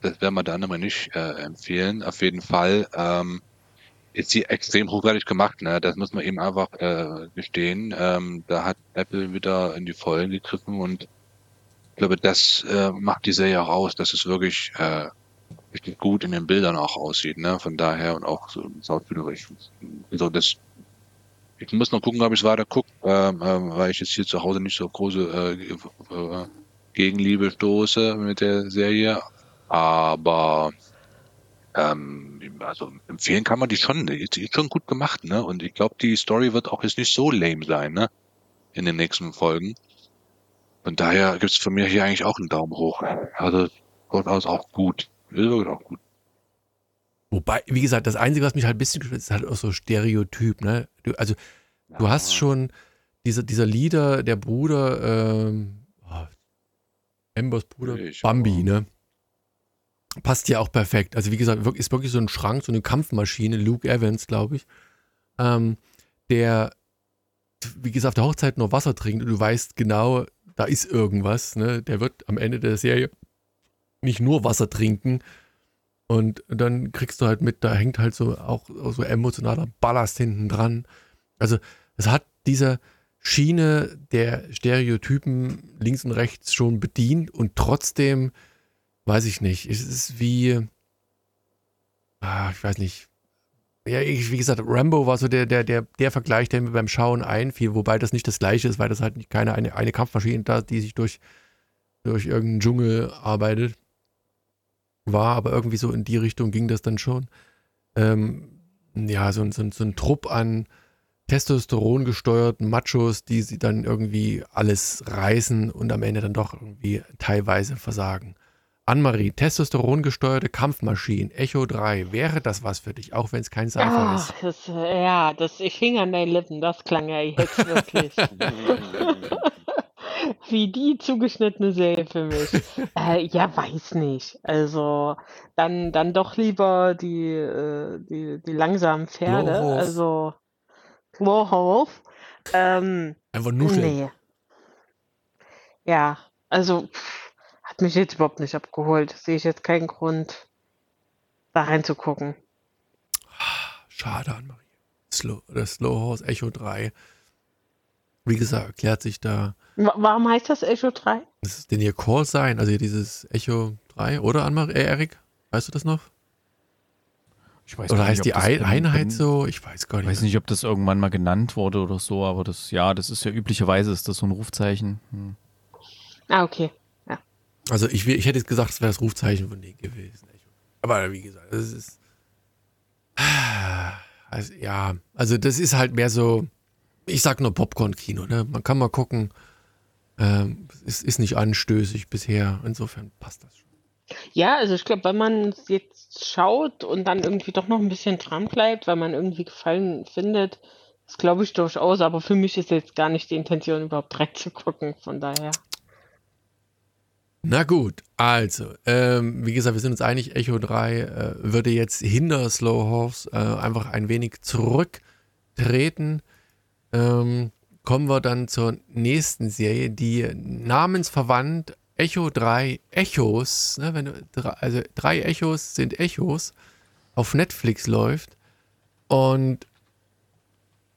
das werden wir der andere nicht äh, empfehlen. Auf jeden Fall ähm, ist sie extrem hochwertig gemacht. Ne? Das muss man eben einfach äh, gestehen. Ähm, da hat Apple wieder in die Vollen gegriffen und glaube, das äh, macht die Serie auch aus, dass es wirklich äh, richtig gut in den Bildern auch aussieht, ne? Von daher und auch so schauspielerisch. So das ich muss noch gucken, ob ich es weiter gucke, ähm, ähm, weil ich jetzt hier zu Hause nicht so große äh, äh, Gegenliebe stoße mit der Serie. Aber ähm, also empfehlen kann man die schon. Die ist schon gut gemacht, ne? Und ich glaube, die Story wird auch jetzt nicht so lame sein, ne? In den nächsten Folgen. Von daher gibt es von mir hier eigentlich auch einen Daumen hoch. Also durchaus auch gut. Ist wirklich auch gut. Wobei, wie gesagt, das Einzige, was mich halt ein bisschen ist halt auch so Stereotyp, ne? Du, also, du hast schon dieser, dieser Leader, der Bruder, ähm, oh, Ambers Bruder, Ich Bambi, auch. ne? Passt ja auch perfekt. Also wie gesagt, ist wirklich so ein Schrank, so eine Kampfmaschine, Luke Evans, glaube ich, ähm, der, wie gesagt, auf der Hochzeit nur Wasser trinkt und du weißt genau, da ist irgendwas, ne? Der wird am Ende der Serie nicht nur Wasser trinken, und dann kriegst du halt mit, da hängt halt so auch, so emotionaler Ballast hinten dran. Also es hat diese Schiene der Stereotypen links und rechts schon bedient und trotzdem, weiß ich nicht, es ist wie, ah, ich weiß nicht, ja, ich, wie gesagt, Rambo war so der, der, der, der Vergleich, der mir beim Schauen einfiel, wobei das nicht das gleiche ist, weil das halt keine eine, eine Kampfmaschine da, die sich durch, durch irgendeinen Dschungel arbeitet war, aber irgendwie so in die Richtung ging das dann schon. Ähm, ja, so, so, so ein Trupp an Testosteron gesteuerten Machos, die sie dann irgendwie alles reißen und am Ende dann doch irgendwie teilweise versagen. Annemarie, Testosteron gesteuerte Kampfmaschinen, Echo 3, wäre das was für dich, auch wenn es kein Sci-Fi Ah, ist? das, äh, ja, das, ich hing an deinen Lippen, das klang ja jetzt wirklich. Wie die zugeschnittene Serie für mich. Äh, ja, weiß nicht. Also, dann, dann doch lieber die, äh, die, die langsamen Pferde. Lowhof. Also, Warhof. Ähm, Einfach nuscheln. nee. Ja, also, pff, hat mich jetzt überhaupt nicht abgeholt. Sehe ich jetzt keinen Grund, da reinzugucken. Schade, Annemarie. Slow, das Slow Horse Echo 3. Wie gesagt, erklärt sich da, Wa- Warum heißt das Echo 3? das ist denn ihr Core sein, also dieses Echo 3, oder Annemarie, äh, Erik? Weißt du das noch? Ich weiß Oder nicht, heißt die Ein Einheit in- so? Ich weiß gar Ich nicht. weiß nicht, ob das irgendwann mal genannt wurde oder so, aber das, ja, das ist ja üblicherweise ist das so ein Rufzeichen. Hm. Ah, okay. Also ich, ich hätte jetzt gesagt, es wäre das Rufzeichen von denen gewesen. Aber wie gesagt, es ist. Also, ja, also das ist halt mehr so, ich sag nur Popcorn-Kino, ne? Man kann mal gucken. Ähm, es ist nicht anstößig bisher. Insofern passt das schon. Ja, also ich glaube, wenn man es jetzt schaut und dann irgendwie doch noch ein bisschen dran bleibt, weil man irgendwie Gefallen findet, das glaube ich durchaus, aber für mich ist jetzt gar nicht die Intention, überhaupt reinzugucken, von daher. Na gut, also, ähm, wie gesagt, wir sind uns einig, Echo 3 äh, würde jetzt hinter Slow Horse äh, einfach ein wenig zurücktreten. Ähm, kommen wir dann zur nächsten Serie, die namensverwandt Echo 3 Echos, ne, wenn du, also drei Echos sind Echos, auf Netflix läuft. Und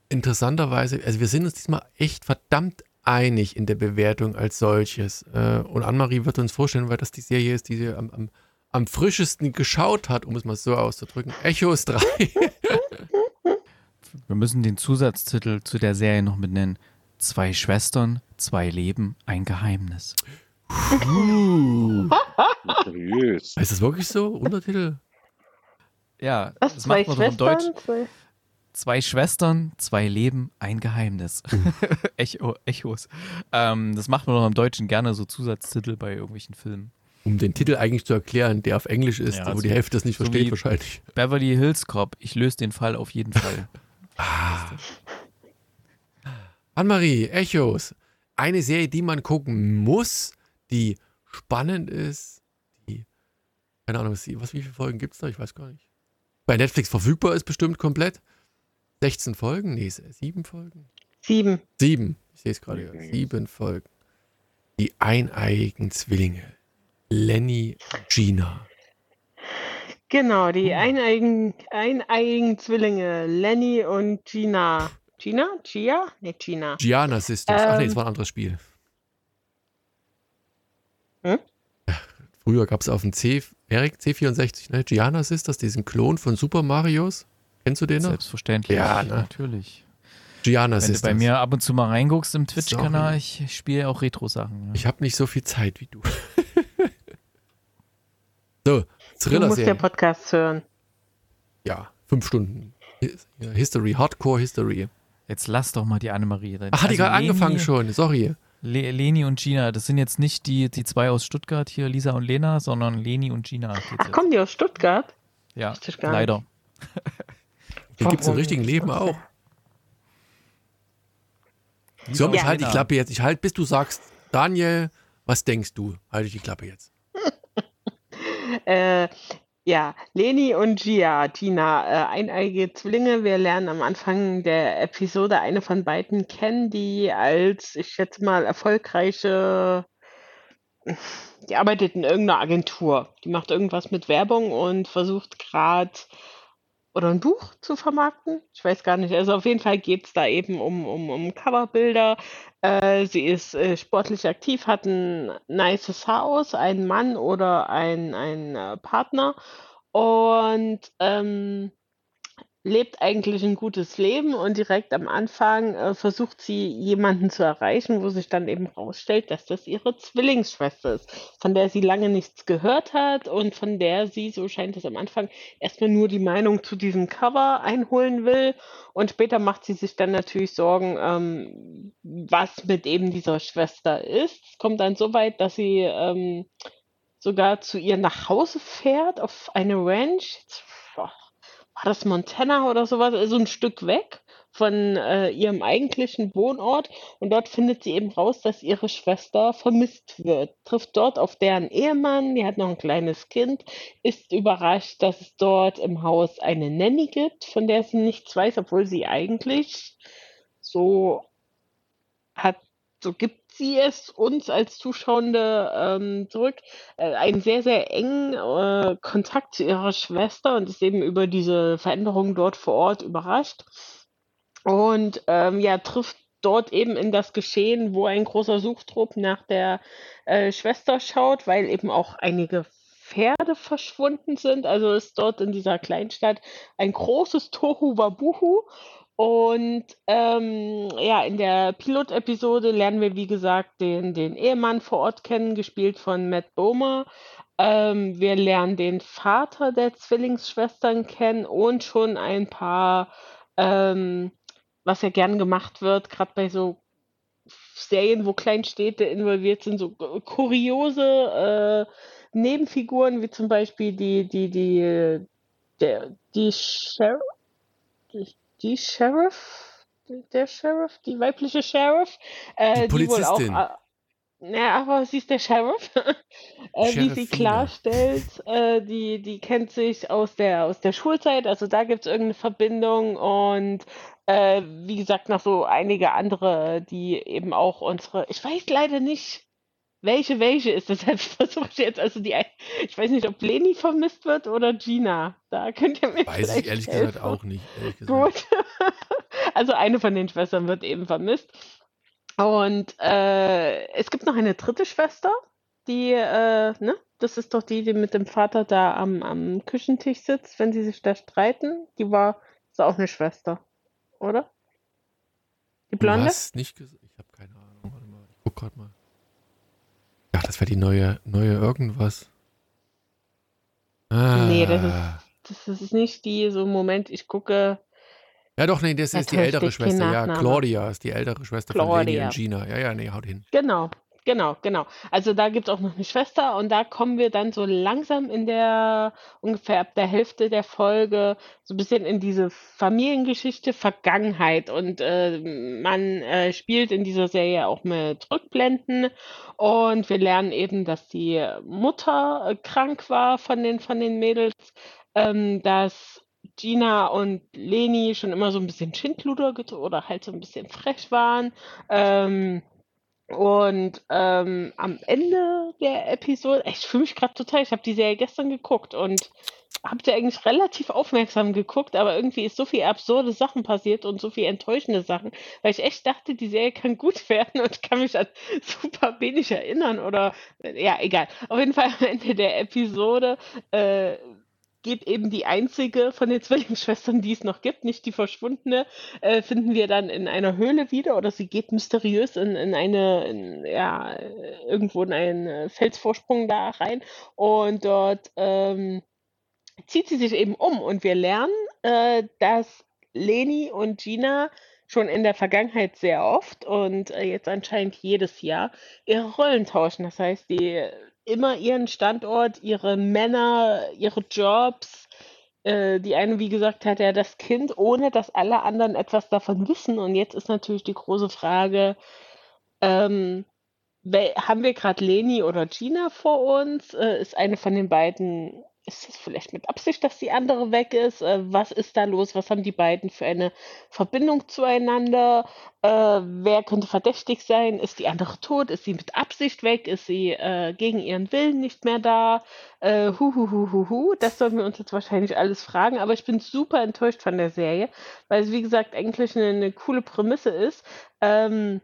interessanterweise, also wir sind uns diesmal echt verdammt einig in der Bewertung als solches. Äh, und Annemarie wird uns vorstellen, weil das die Serie ist, die sie am, am, am frischesten geschaut hat, um es mal so auszudrücken. Echos 3. Wir müssen den Zusatztitel zu der Serie noch benennen. Zwei Schwestern, zwei Leben, ein Geheimnis. Seriös. Ist das wirklich so? Untertitel? Ja, Was, das zwei macht man doch im Deutsch. Schwestern? Zwei... Zwei Schwestern, zwei Leben, ein Geheimnis. Echo, Echos. Ähm, das macht man doch im Deutschen gerne so Zusatztitel bei irgendwelchen Filmen. Um den Titel eigentlich zu erklären, der auf Englisch ist, Ja, wo so- die Hälfte das nicht so versteht wahrscheinlich. Beverly Hills Cop, ich löse den Fall auf jeden Fall. Annemarie, Echos. Eine Serie, die man gucken muss, die spannend ist, die, keine Ahnung, was, was wie viele Folgen gibt es da? Ich weiß gar nicht. Bei Netflix verfügbar ist bestimmt komplett. 16 Folgen? Nee, sieben Folgen? Sieben. Sieben. Ich sehe es gerade. hier. Sieben Folgen. Die eineiigen Zwillinge. Lenny und Gina. Genau, die eineigen, eineigen Zwillinge, Lenny und Gina. Gina? Gia? Ne, Gina. Gianna Sisters. Ach nee, Ähm. das war ein anderes Spiel. Hm? Ja, Früher gab es auf dem C, Eric C64, ne? Gianna Sisters, diesen Klon von Super Marios. Kennst du den noch? Selbstverständlich. Ja, ne? Natürlich. Gianna Wenn du bei mir ab und zu mal reinguckst im. Twitch-Kanal, ich spiele auch Retro-Sachen. Ja. Ich habe nicht so viel Zeit wie du. so, Du musst ja. Podcasts hören. Ja, fünf Stunden. History, Hardcore History. Jetzt lass doch mal die Annemarie. Ach, hat die Also gerade angefangen schon. Sorry. Le Leni und Gina, das sind jetzt nicht die, die zwei aus Stuttgart hier, Lisa und Lena, sondern Leni und Gina. Ach, jetzt. kommen die aus Stuttgart? Ja, leider. Den gibt es im richtigen Leben auch. So, ich Ja. halte die Klappe jetzt. Ich halte, bis du sagst, Daniel, was denkst du? Halte ich die Klappe jetzt. Äh, ja, Leni und Gia, Tina, äh, eineige Zwillinge. Wir lernen am Anfang der Episode eine von beiden kennen, die als, ich schätze mal, erfolgreiche, die arbeitet in irgendeiner Agentur. Die macht irgendwas mit Werbung und versucht gerade oder ein Buch zu vermarkten. Ich weiß gar nicht. Also auf jeden Fall geht es da eben um, um, um Coverbilder. Äh, sie ist äh, sportlich aktiv, hat ein nices Haus, einen Mann oder ein, ein äh, Partner und ähm, lebt eigentlich ein gutes Leben und direkt am Anfang äh, versucht sie jemanden zu erreichen, wo sich dann eben rausstellt, dass das ihre Zwillingsschwester ist, von der sie lange nichts gehört hat und von der sie, so scheint es am Anfang, erstmal nur die Meinung zu diesem Cover einholen will und später macht sie sich dann natürlich Sorgen, ähm, was mit eben dieser Schwester ist. Es kommt dann so weit, dass sie ähm, sogar zu ihr nach Hause fährt auf eine Ranch. Jetzt, war das Montana oder sowas, also ein Stück weg von äh, ihrem eigentlichen Wohnort und dort findet sie eben raus, dass ihre Schwester vermisst wird. Trifft dort auf deren Ehemann, die hat noch ein kleines Kind, ist überrascht, dass es dort im Haus eine Nanny gibt, von der sie nichts weiß, obwohl sie eigentlich so hat, so gibt sie es uns als Zuschauende ähm, zurück, äh, einen sehr, sehr engen äh, Kontakt zu ihrer Schwester und ist eben über diese Veränderungen dort vor Ort überrascht. Und ähm, ja, trifft dort eben in das Geschehen, wo ein großer Suchtrupp nach der äh, Schwester schaut, weil eben auch einige Pferde verschwunden sind. Also ist dort in dieser Kleinstadt ein großes Tohu Wabuhu. Und ähm, ja, in der Pilotepisode lernen wir, wie gesagt, den, den Ehemann vor Ort kennen, gespielt von Matt Bomer. Ähm, wir lernen den Vater der Zwillingsschwestern kennen und schon ein paar, ähm, was ja gern gemacht wird, gerade bei so Serien, wo Kleinstädte involviert sind, so kuriose äh, Nebenfiguren, wie zum Beispiel die, die, die, der, die Sheriff, die, Sheriff, der Sheriff, die weibliche Sheriff, äh, Die die wohl auch, äh, ja, aber sie ist der Sheriff, äh, wie sie klarstellt, äh, die, die kennt sich aus der, aus der Schulzeit, also da gibt es irgendeine Verbindung und äh, wie gesagt, noch so einige andere, die eben auch unsere, ich weiß leider nicht, welche welche ist, deshalb versuche ich jetzt, also die, ich weiß nicht, ob Leni vermisst wird oder Gina. Da könnt ihr mir Weiß ich ehrlich helfen. gesagt auch nicht. Gesagt. Gut. Also eine von den Schwestern wird eben vermisst. Und äh, es gibt noch eine dritte Schwester, die, äh, ne, das ist doch die, die mit dem Vater da am, am Küchentisch sitzt, wenn sie sich da streiten. Die war, ist auch eine Schwester, oder? Die Du Blonde? hast nicht. Ich habe keine Ahnung. Warte mal. Ich guck gerade mal. Das wäre die neue, neue irgendwas. Ah. Nee, das ist, das ist nicht die, so Moment, ich gucke. Ja, doch, nee, das Da ist die ältere Schwester. Ja. Claudia ist die ältere Schwester von Leni Claudia. und Gina. Ja, ja, nee, haut hin. Genau, genau, genau. Also da gibt es auch noch eine Schwester und da kommen wir dann so langsam in der, ungefähr ab der Hälfte der Folge, so ein bisschen in diese Familiengeschichte Vergangenheit. Und äh, man äh, spielt in dieser Serie auch mit Rückblenden und wir lernen eben, dass die Mutter äh, krank war von den, von den Mädels, ähm, dass Gina und Leni schon immer so ein bisschen Schindluder oder halt so ein bisschen frech waren. Ähm, und ähm, am Ende der Episode, ich fühle mich gerade total, ich habe die Serie gestern geguckt und habe sie eigentlich relativ aufmerksam geguckt, aber irgendwie ist so viel absurde Sachen passiert und so viel enttäuschende Sachen, weil ich echt dachte, die Serie kann gut werden und kann mich an super wenig erinnern oder ja, egal. Auf jeden Fall am Ende der Episode äh, geht eben die einzige von den Zwillingsschwestern, die es noch gibt, nicht die verschwundene, äh, finden wir dann in einer Höhle wieder oder sie geht mysteriös in, in eine, in, ja, irgendwo in einen äh, Felsvorsprung da rein und dort ähm, zieht sie sich eben um und wir lernen, äh, dass Leni und Gina schon in der Vergangenheit sehr oft und äh, jetzt anscheinend jedes Jahr ihre Rollen tauschen. Das heißt, die immer ihren Standort, ihre Männer, ihre Jobs, äh, die eine, wie gesagt, hat ja das Kind, ohne dass alle anderen etwas davon wissen. Und jetzt ist natürlich die große Frage, ähm, haben wir gerade Leni oder Gina vor uns? Äh, ist eine von den beiden ist es vielleicht mit Absicht, dass die andere weg ist? Äh, was ist da los? Was haben die beiden für eine Verbindung zueinander? Äh, wer könnte verdächtig sein? Ist die andere tot? Ist sie mit Absicht weg? Ist sie äh, gegen ihren Willen nicht mehr da? Äh, hu, hu, hu, hu, hu. Das sollen wir uns jetzt wahrscheinlich alles fragen. Aber ich bin super enttäuscht von der Serie, weil es, wie gesagt, eigentlich eine, eine coole Prämisse ist. Ähm,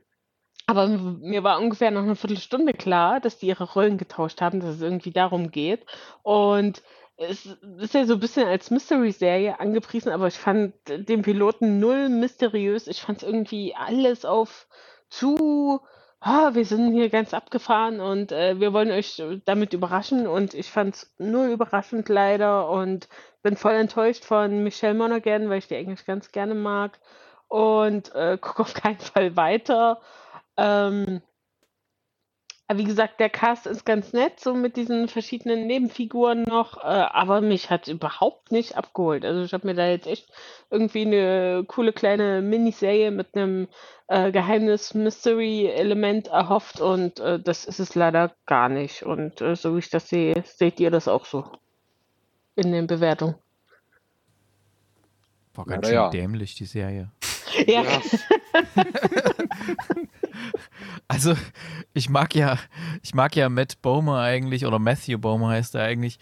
aber mir war ungefähr noch eine Viertelstunde klar, dass die ihre Rollen getauscht haben, dass es irgendwie darum geht. Und es ist ja so ein bisschen als Mystery-Serie angepriesen, aber ich fand den Piloten null mysteriös. Ich fand es irgendwie alles auf zu, ah, wir sind hier ganz abgefahren und äh, wir wollen euch damit überraschen. Und ich fand es null überraschend leider und bin voll enttäuscht von Michelle Monaghan, weil ich die eigentlich ganz gerne mag. Und äh, gucke auf keinen Fall weiter. Ähm, wie gesagt, der Cast ist ganz nett, so mit diesen verschiedenen Nebenfiguren noch, äh, aber mich hat überhaupt nicht abgeholt. Also ich habe mir da jetzt echt irgendwie eine coole kleine Miniserie mit einem äh, Geheimnis-Mystery-Element erhofft und äh, das ist es leider gar nicht. Und äh, so wie ich das sehe, seht ihr das auch so in den Bewertungen. War ganz schön ja. dämlich, die Serie. Ja. also, ich mag ja, ich mag ja Matt Bomer eigentlich, oder Matthew Bomer heißt er eigentlich,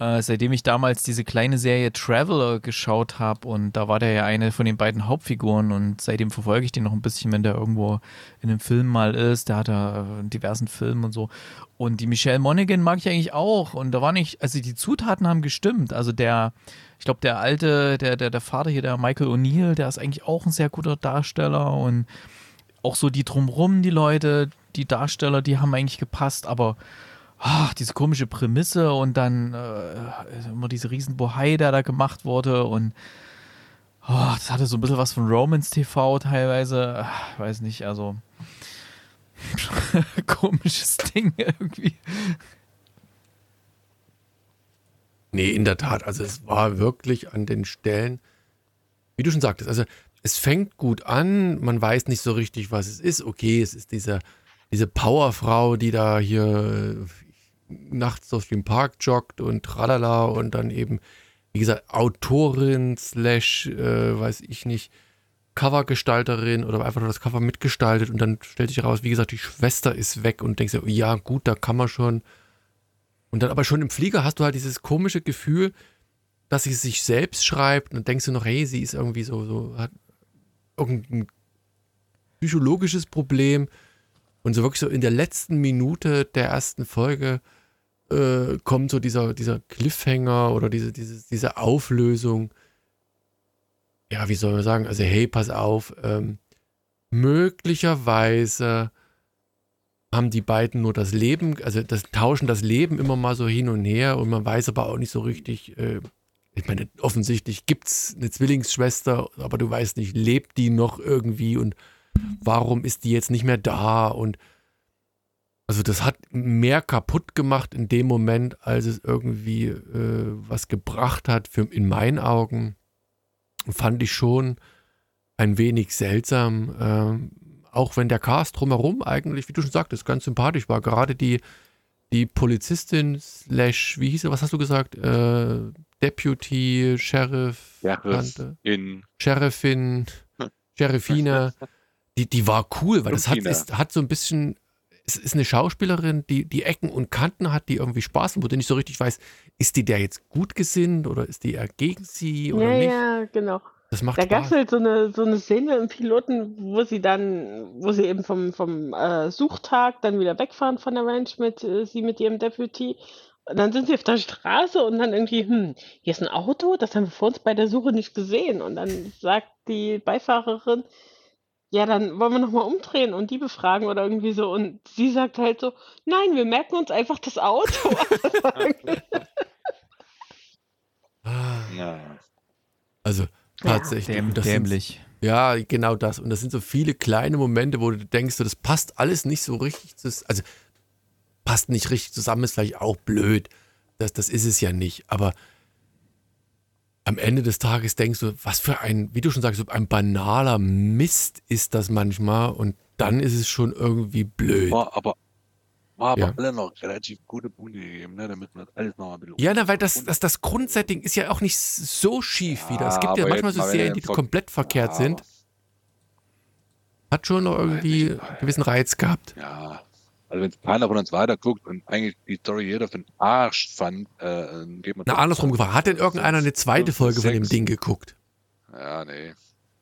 äh, seitdem ich damals diese kleine Serie Traveler geschaut habe und da war der ja eine von den beiden Hauptfiguren und seitdem verfolge ich den noch ein bisschen, wenn der irgendwo in einem Film mal ist. Der hat da in diversen Filmen und so. Und die Michelle Monaghan mag ich eigentlich auch und da war nicht, also die Zutaten haben gestimmt. Also der, ich glaube, der alte, der, der, der Vater hier, der Michael O'Neill, der ist eigentlich auch ein sehr guter Darsteller und auch so die drumrum, die Leute, die Darsteller, die haben eigentlich gepasst, aber ach, diese komische Prämisse und dann äh, immer diese riesen Bohai, der da gemacht wurde und oh, das hatte so ein bisschen was von Romans TV teilweise, ach, weiß nicht, also komisches Ding irgendwie. Nee, in der Tat, also es war wirklich an den Stellen, wie du schon sagtest, also es fängt gut an, man weiß nicht so richtig, was es ist. Okay, es ist diese, diese Powerfrau, die da hier äh, nachts durch den Park joggt und tralala und dann eben, wie gesagt, Autorin slash, äh, weiß ich nicht, Covergestalterin oder einfach nur das Cover mitgestaltet und dann stellt sich raus, wie gesagt, die Schwester ist weg und denkst dir, ja gut, da kann man schon. Und dann aber schon im Flieger hast du halt dieses komische Gefühl, dass sie sich selbst schreibt und denkst du noch, hey, sie ist irgendwie so, so hat irgendein psychologisches Problem. Und so wirklich so in der letzten Minute der ersten Folge äh, kommt so dieser, dieser Cliffhanger oder diese, diese, diese Auflösung. Ja, wie soll man sagen? Also, hey, pass auf, ähm, möglicherweise haben die beiden nur das Leben, also das tauschen das Leben immer mal so hin und her und man weiß aber auch nicht so richtig, äh, ich meine, offensichtlich gibt es eine Zwillingsschwester, aber du weißt nicht, lebt die noch irgendwie und warum ist die jetzt nicht mehr da? Und also das hat mehr kaputt gemacht in dem Moment, als es irgendwie äh, was gebracht hat, für, in meinen Augen. Fand ich schon ein wenig seltsam, äh, auch wenn der Cast drumherum eigentlich, wie du schon sagtest, ganz sympathisch war. Gerade die, die Polizistin slash, wie hieß sie, was hast du gesagt? Äh, Deputy, Sheriff, Sheriffin, Sheriffin, Sheriffine, die, die war cool, weil das hat, ist, hat so ein bisschen, es ist eine Schauspielerin, die die Ecken und Kanten hat, die irgendwie Spaß macht, wo du nicht so richtig weiß, ist die der jetzt gut gesinnt oder ist die eher gegen sie oder ja, nicht? Ja, genau. Das macht da gab es halt so eine, so eine Szene im Piloten, wo sie dann, wo sie eben vom, vom äh, Suchtag dann wieder wegfahren von der Ranch mit äh, sie mit ihrem Deputy und dann sind sie auf der Straße und dann irgendwie, hm, hier ist ein Auto, das haben wir vor uns bei der Suche nicht gesehen. Und dann sagt die Beifahrerin, ja, dann wollen wir nochmal umdrehen und die befragen oder irgendwie so. Und sie sagt halt so, nein, wir merken uns einfach das Auto. ja. Also tatsächlich. Ja, dämlich. Sind, ja, genau das. Und das sind so viele kleine Momente, wo du denkst, das passt alles nicht so richtig. Also passt nicht richtig zusammen, ist vielleicht auch blöd. Das, das ist es ja nicht. Aber am Ende des Tages denkst du, was für ein, wie du schon sagst, ein banaler Mist ist das manchmal und dann ist es schon irgendwie blöd. War aber, war aber Ja. alle noch relativ gute Punkte gegeben, ne, damit man das alles noch mal ein bisschen Ja, na, weil das, das, das Grundsetting ist ja auch nicht so schief wieder. Es gibt ja manchmal so Serien, die komplett verkehrt Ja, sind. Hat schon noch irgendwie einen gewissen Reiz gehabt. Ja. Also wenn keiner von uns weiter guckt und eigentlich die Story jeder für den Arsch fand, äh, dann geht man Na, andersrum gefragt. Hat denn irgendeiner eine zweite Folge von dem sechs. Ding geguckt? Ja, nee.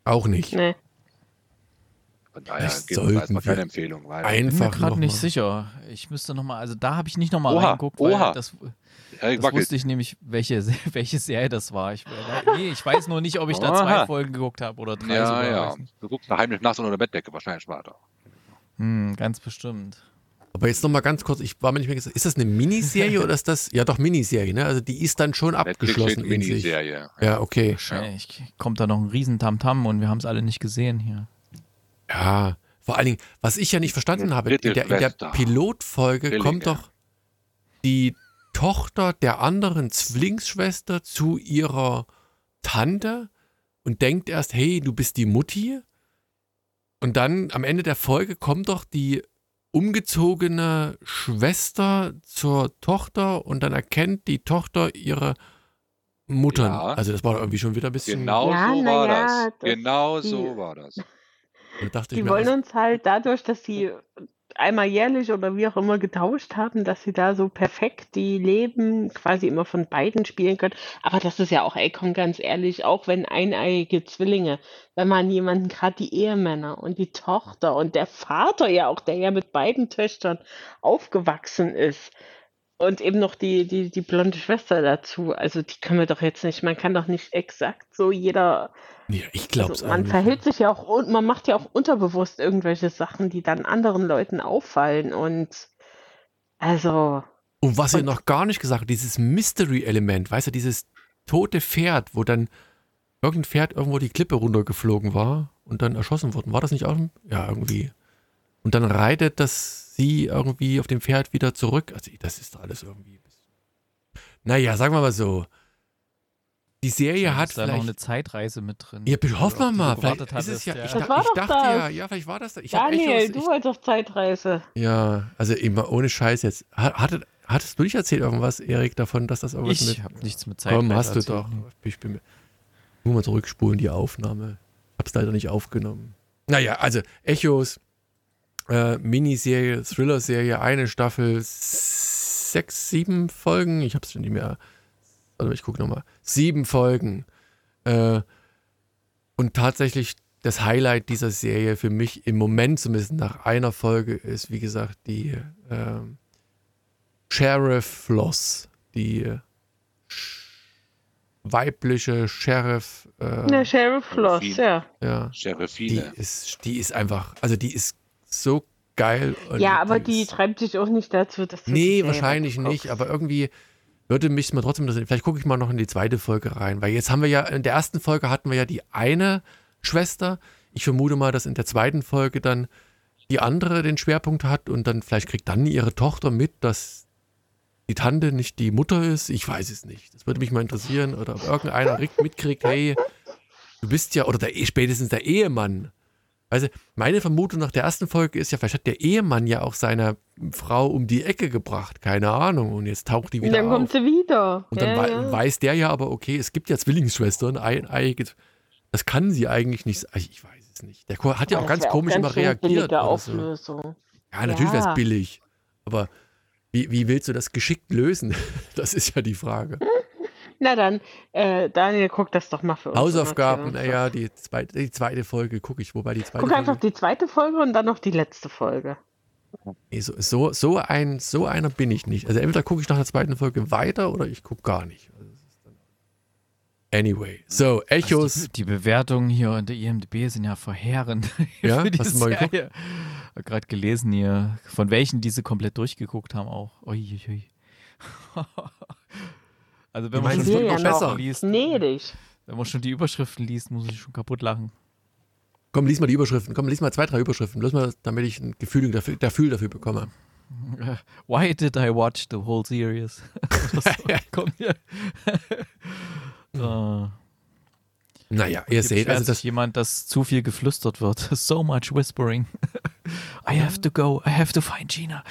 Auch nicht. Nee. Von daher sollten mal keine wir Empfehlung weiter. Bin mir Einfach gerade nicht mal. sicher. Ich müsste nochmal, also da habe ich nicht nochmal reingeguckt, weil oha. das, das wusste ich nämlich, welche, welche Serie das war. Ich, nee, ich weiß nur nicht, ob ich da zwei. Folgen geguckt habe oder drei Ja, sogar. ja. Du guckst da heimlich nachts unter der Bettdecke wahrscheinlich weiter. Hm, ganz bestimmt. Aber jetzt noch mal ganz kurz, ich war mir nicht mehr gesagt, ist das eine Miniserie oder ist das, ja doch Miniserie, ne? Also die ist dann schon abgeschlossen in sich. Miniserie. Ja, okay. Wahrscheinlich kommt da noch ein riesen Tamtam und wir haben es alle nicht gesehen hier. Ja, vor allen Dingen, was ich ja nicht verstanden habe, in der, in der. Pilotfolge Zwillinge. kommt doch die Tochter der anderen Zwillingsschwester zu ihrer Tante und denkt erst, hey, du bist die Mutti. Und dann am Ende der Folge kommt doch die umgezogene Schwester zur Tochter und dann erkennt die Tochter ihre Mutter. Ja. Also das war irgendwie schon wieder ein bisschen. Genau Ja, so war ja, das. das- Genau die- so war das. Da dachte ich Die mir, wollen also- uns halt dadurch, dass sie einmal jährlich oder wie auch immer getauscht haben, dass sie da so perfekt die Leben quasi immer von beiden spielen können. Aber das ist ja auch, ey, komm ganz ehrlich, auch wenn eineiige Zwillinge, wenn man jemanden, gerade die Ehemänner und die Tochter und der Vater ja auch, der ja mit beiden Töchtern aufgewachsen ist. Und eben noch die, die, die blonde Schwester dazu. Also die können wir doch jetzt nicht, man kann doch nicht exakt so jeder ja, ich glaube also man verhält sich ja auch und man macht ja auch unterbewusst irgendwelche Sachen, die dann anderen Leuten auffallen und also Und was ihr noch gar nicht gesagt habt, dieses Mystery-Element, weißt du, dieses tote Pferd, wo dann irgendein Pferd irgendwo die Klippe runtergeflogen war und dann erschossen worden. War das nicht auch? Ja, irgendwie. Und dann reitet das sie irgendwie auf dem Pferd wieder zurück. Also, das ist alles irgendwie. Naja, sagen wir mal so. Die Serie hat ist da noch eine vielleicht. Zeitreise mit drin. Ja, hoffen wir mal. Vielleicht ist es ja. ja. Ich, Das da, war ich doch dachte ja, das. ja, vielleicht war das. da. Ich Daniel, Echos, ich, du wolltest auf Zeitreise. ja, also immer ohne Scheiß jetzt. Hat- Hattet, hattest du nicht erzählt irgendwas, Erik, davon, dass das irgendwas mit Ich habe nichts mit Zeit. Komm, hast du doch. Ich bin. Nur mal zurückspulen, die Aufnahme. Hab's leider nicht aufgenommen. Naja, also Echos, äh, Miniserie, Thriller-Serie, eine Staffel, sechs, sieben Folgen. Ich hab's schon nicht mehr. Warte, ich guck nochmal. Sieben Folgen. Äh, und tatsächlich das Highlight dieser Serie für mich im Moment zumindest nach einer Folge ist, wie gesagt, die ähm, Sheriff Floss. Die äh, weibliche Sheriff. Äh, Der Sheriff Floss, ja. ja, die Sheriffine. ist, die ist einfach, also die ist so geil. Ja, aber die treibt sich auch nicht dazu, dass du Nee, wahrscheinlich guckst. nicht, aber irgendwie würde mich mal trotzdem interessieren. Vielleicht gucke ich mal noch in die zweite Folge rein, weil jetzt haben wir ja, in der ersten Folge hatten wir ja die eine Schwester. Ich vermute mal, dass in der zweiten Folge dann die andere den Schwerpunkt hat und dann vielleicht kriegt dann ihre Tochter mit, dass die Tante nicht die Mutter ist. Ich weiß es nicht. Das würde mich mal interessieren. Oder ob irgendeiner mitkriegt, hey, du bist ja, oder der, spätestens der Ehemann. Also meine Vermutung nach der ersten Folge ist ja, vielleicht hat der Ehemann ja auch seine Frau um die Ecke gebracht, keine Ahnung. Und jetzt taucht die Und wieder dann auf. kommt sie wieder. Und dann ja, wei- ja. weiß der ja aber, okay, es gibt ja Zwillingsschwestern, ein, ein, das kann sie eigentlich nicht. Ich weiß es nicht. Der hat ja auch ganz komisch ganz immer reagiert. Oder so. Auflösung. Ja, natürlich wäre Ja. es billig. Aber wie, wie willst du das geschickt lösen? Das ist ja die Frage. Na dann, äh, Daniel, guck das doch mal für uns. Hausaufgaben, naja, die zweite, die zweite Folge gucke ich, wobei die zweite Guck einfach Folge, die zweite Folge und dann noch die letzte Folge. nee, so, so, so, ein, so einer bin ich nicht. Also entweder gucke ich nach der zweiten Folge weiter oder ich gucke gar nicht. Also Anyway, so, Echos. Also die, die Bewertungen hier in der IMDb sind ja verheerend. Ja? für die Hast du mal geguckt? Gerade gelesen hier, von welchen diese komplett durchgeguckt haben auch. Ui, ui, ui. also wenn man, schon die Überschriften liest, Gnädig. wenn man schon die Überschriften liest, muss ich schon kaputt lachen. Komm, lies mal die Überschriften. Komm, lies mal zwei, drei Überschriften. Bloß mal, damit ich ein Gefühl dafür, dafür, dafür bekomme. Why did I watch the whole series? Kommt hier. Äh, Naja, ihr seht, also das, jemand, dass zu viel geflüstert wird. So much whispering. I have to go. I have to find Gina.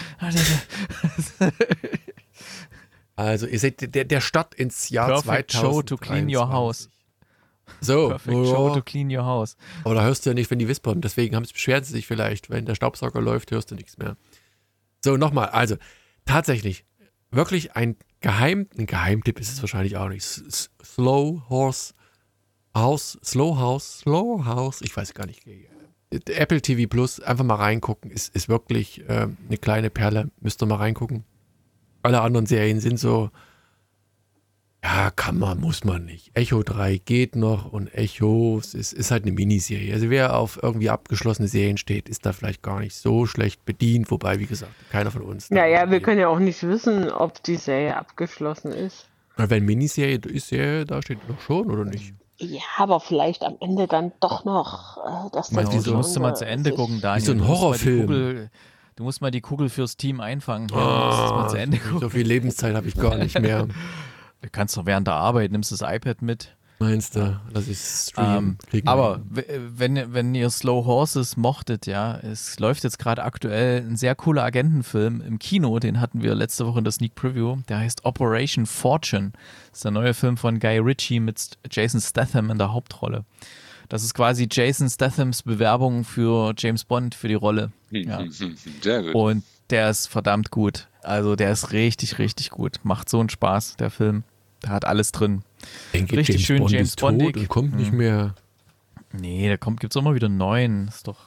Also ihr seht, der, der Start ins Jahr Perfect 2023. show to clean your house. So, Perfect ja. show to clean your house. aber da hörst du ja nicht, wenn die wispern. Deswegen haben, beschweren sie sich vielleicht, wenn der Staubsauger läuft, hörst du nichts mehr. So, nochmal, also tatsächlich, wirklich ein Geheim, ein Geheimtipp ist es wahrscheinlich auch nicht. S Slow Horse House, Slow House, Slow House, ich weiß gar nicht. Apple TV Plus, einfach mal reingucken, ist, ist wirklich äh, eine kleine Perle, müsst ihr mal reingucken. Alle anderen Serien sind so, ja, kann man, muss man nicht. Echo 3 geht noch und Echo es ist, ist halt eine Miniserie. Also wer auf irgendwie abgeschlossene Serien steht, ist da vielleicht gar nicht so schlecht bedient, wobei, wie gesagt, keiner von uns. Naja, wir können ja auch nicht wissen, ob die Serie abgeschlossen ist. Wenn Miniserie ist, Serie, da steht doch schon, oder nicht? Ja, aber vielleicht am Ende dann doch noch äh, das Meinst du, Genau, so- du musst mal zu Ende gucken, Daniel. so ein Horrorfilm. Du musst mal die Kugel fürs Team einfangen. Ja, Ende gucken. so viel Lebenszeit habe ich gar nicht mehr. Du kannst doch während der Arbeit, nimmst das iPad mit. Meinst du, dass ich stream Ähm, aber wenn, wenn ihr Slow Horses mochtet, ja, es läuft jetzt gerade aktuell ein sehr cooler Agentenfilm im Kino, den hatten wir letzte Woche in der Sneak Preview, der heißt Operation Fortune. Das ist der neue Film von Guy Ritchie mit Jason Statham in der Hauptrolle. Das ist quasi Jason Stathams Bewerbung für James Bond für die Rolle. Ja. Sehr gut. Und der ist verdammt gut. Also der ist richtig, richtig gut. Macht so einen Spaß, der Film. Der hat alles drin. Ich denke, richtig James schön Bond James tot Bondig. und kommt nicht Mhm. mehr. Nee, da kommt, gibt's immer wieder einen neuen. Ist doch.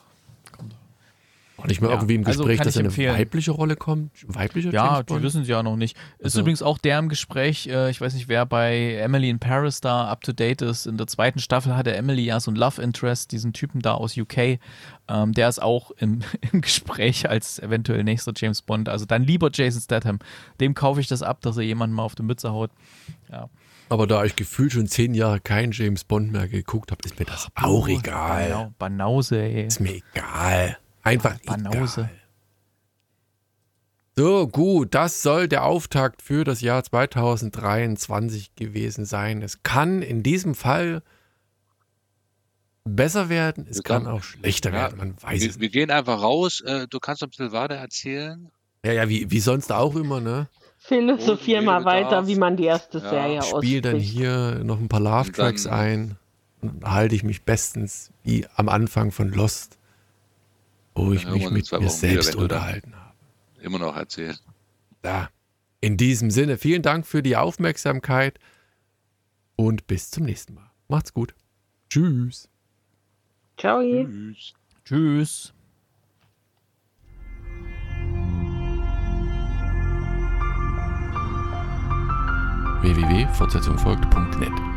War nicht mal Ja, irgendwie im also Gespräch, kann dass eine empfehlen. weibliche Rolle kommt? Weiblicher Ja, die wissen sie ja noch nicht. Ist Also- übrigens auch der im Gespräch, äh, ich weiß nicht, wer bei Emily in Paris da up to date ist. In der zweiten Staffel hatte Emily ja so ein Love Interest, diesen Typen da aus UK. Ähm, der ist auch im, im Gespräch als eventuell nächster James Bond. Also dann lieber Jason Statham. Dem kaufe ich das ab, dass er jemanden mal auf die Mütze haut. Ja. Aber da ich gefühlt schon zehn Jahre keinen James Bond mehr geguckt habe, ist mir das auch egal. Banau- Banause, ey. Ist mir egal. Einfach Banause. egal. So, gut, das soll der Auftakt für das Jahr 2023 gewesen sein. Es kann in diesem Fall besser werden, es Wir kann können- auch schlechter Ja, werden, man weiß es Wir, nicht. wir gehen einfach raus. Äh, du kannst noch ein bisschen weiter erzählen. Ja, ja, wie, wie sonst auch immer, ne? Philosophier mal weiter, wie man die erste Ja. Serie Spiel dann ausspricht. hier noch ein paar Love-Tracks Und dann- ein und halte ich mich bestens wie am Anfang von Lost, wo ich Dann hören wir mich mit mir selbst unterhalten habe. Immer noch erzählen. Da. In diesem Sinne, vielen Dank für die Aufmerksamkeit und bis zum nächsten Mal. Macht's gut. Tschüss. Ciao. Tschüss. Tschüss. www.fortsetzung folgt.net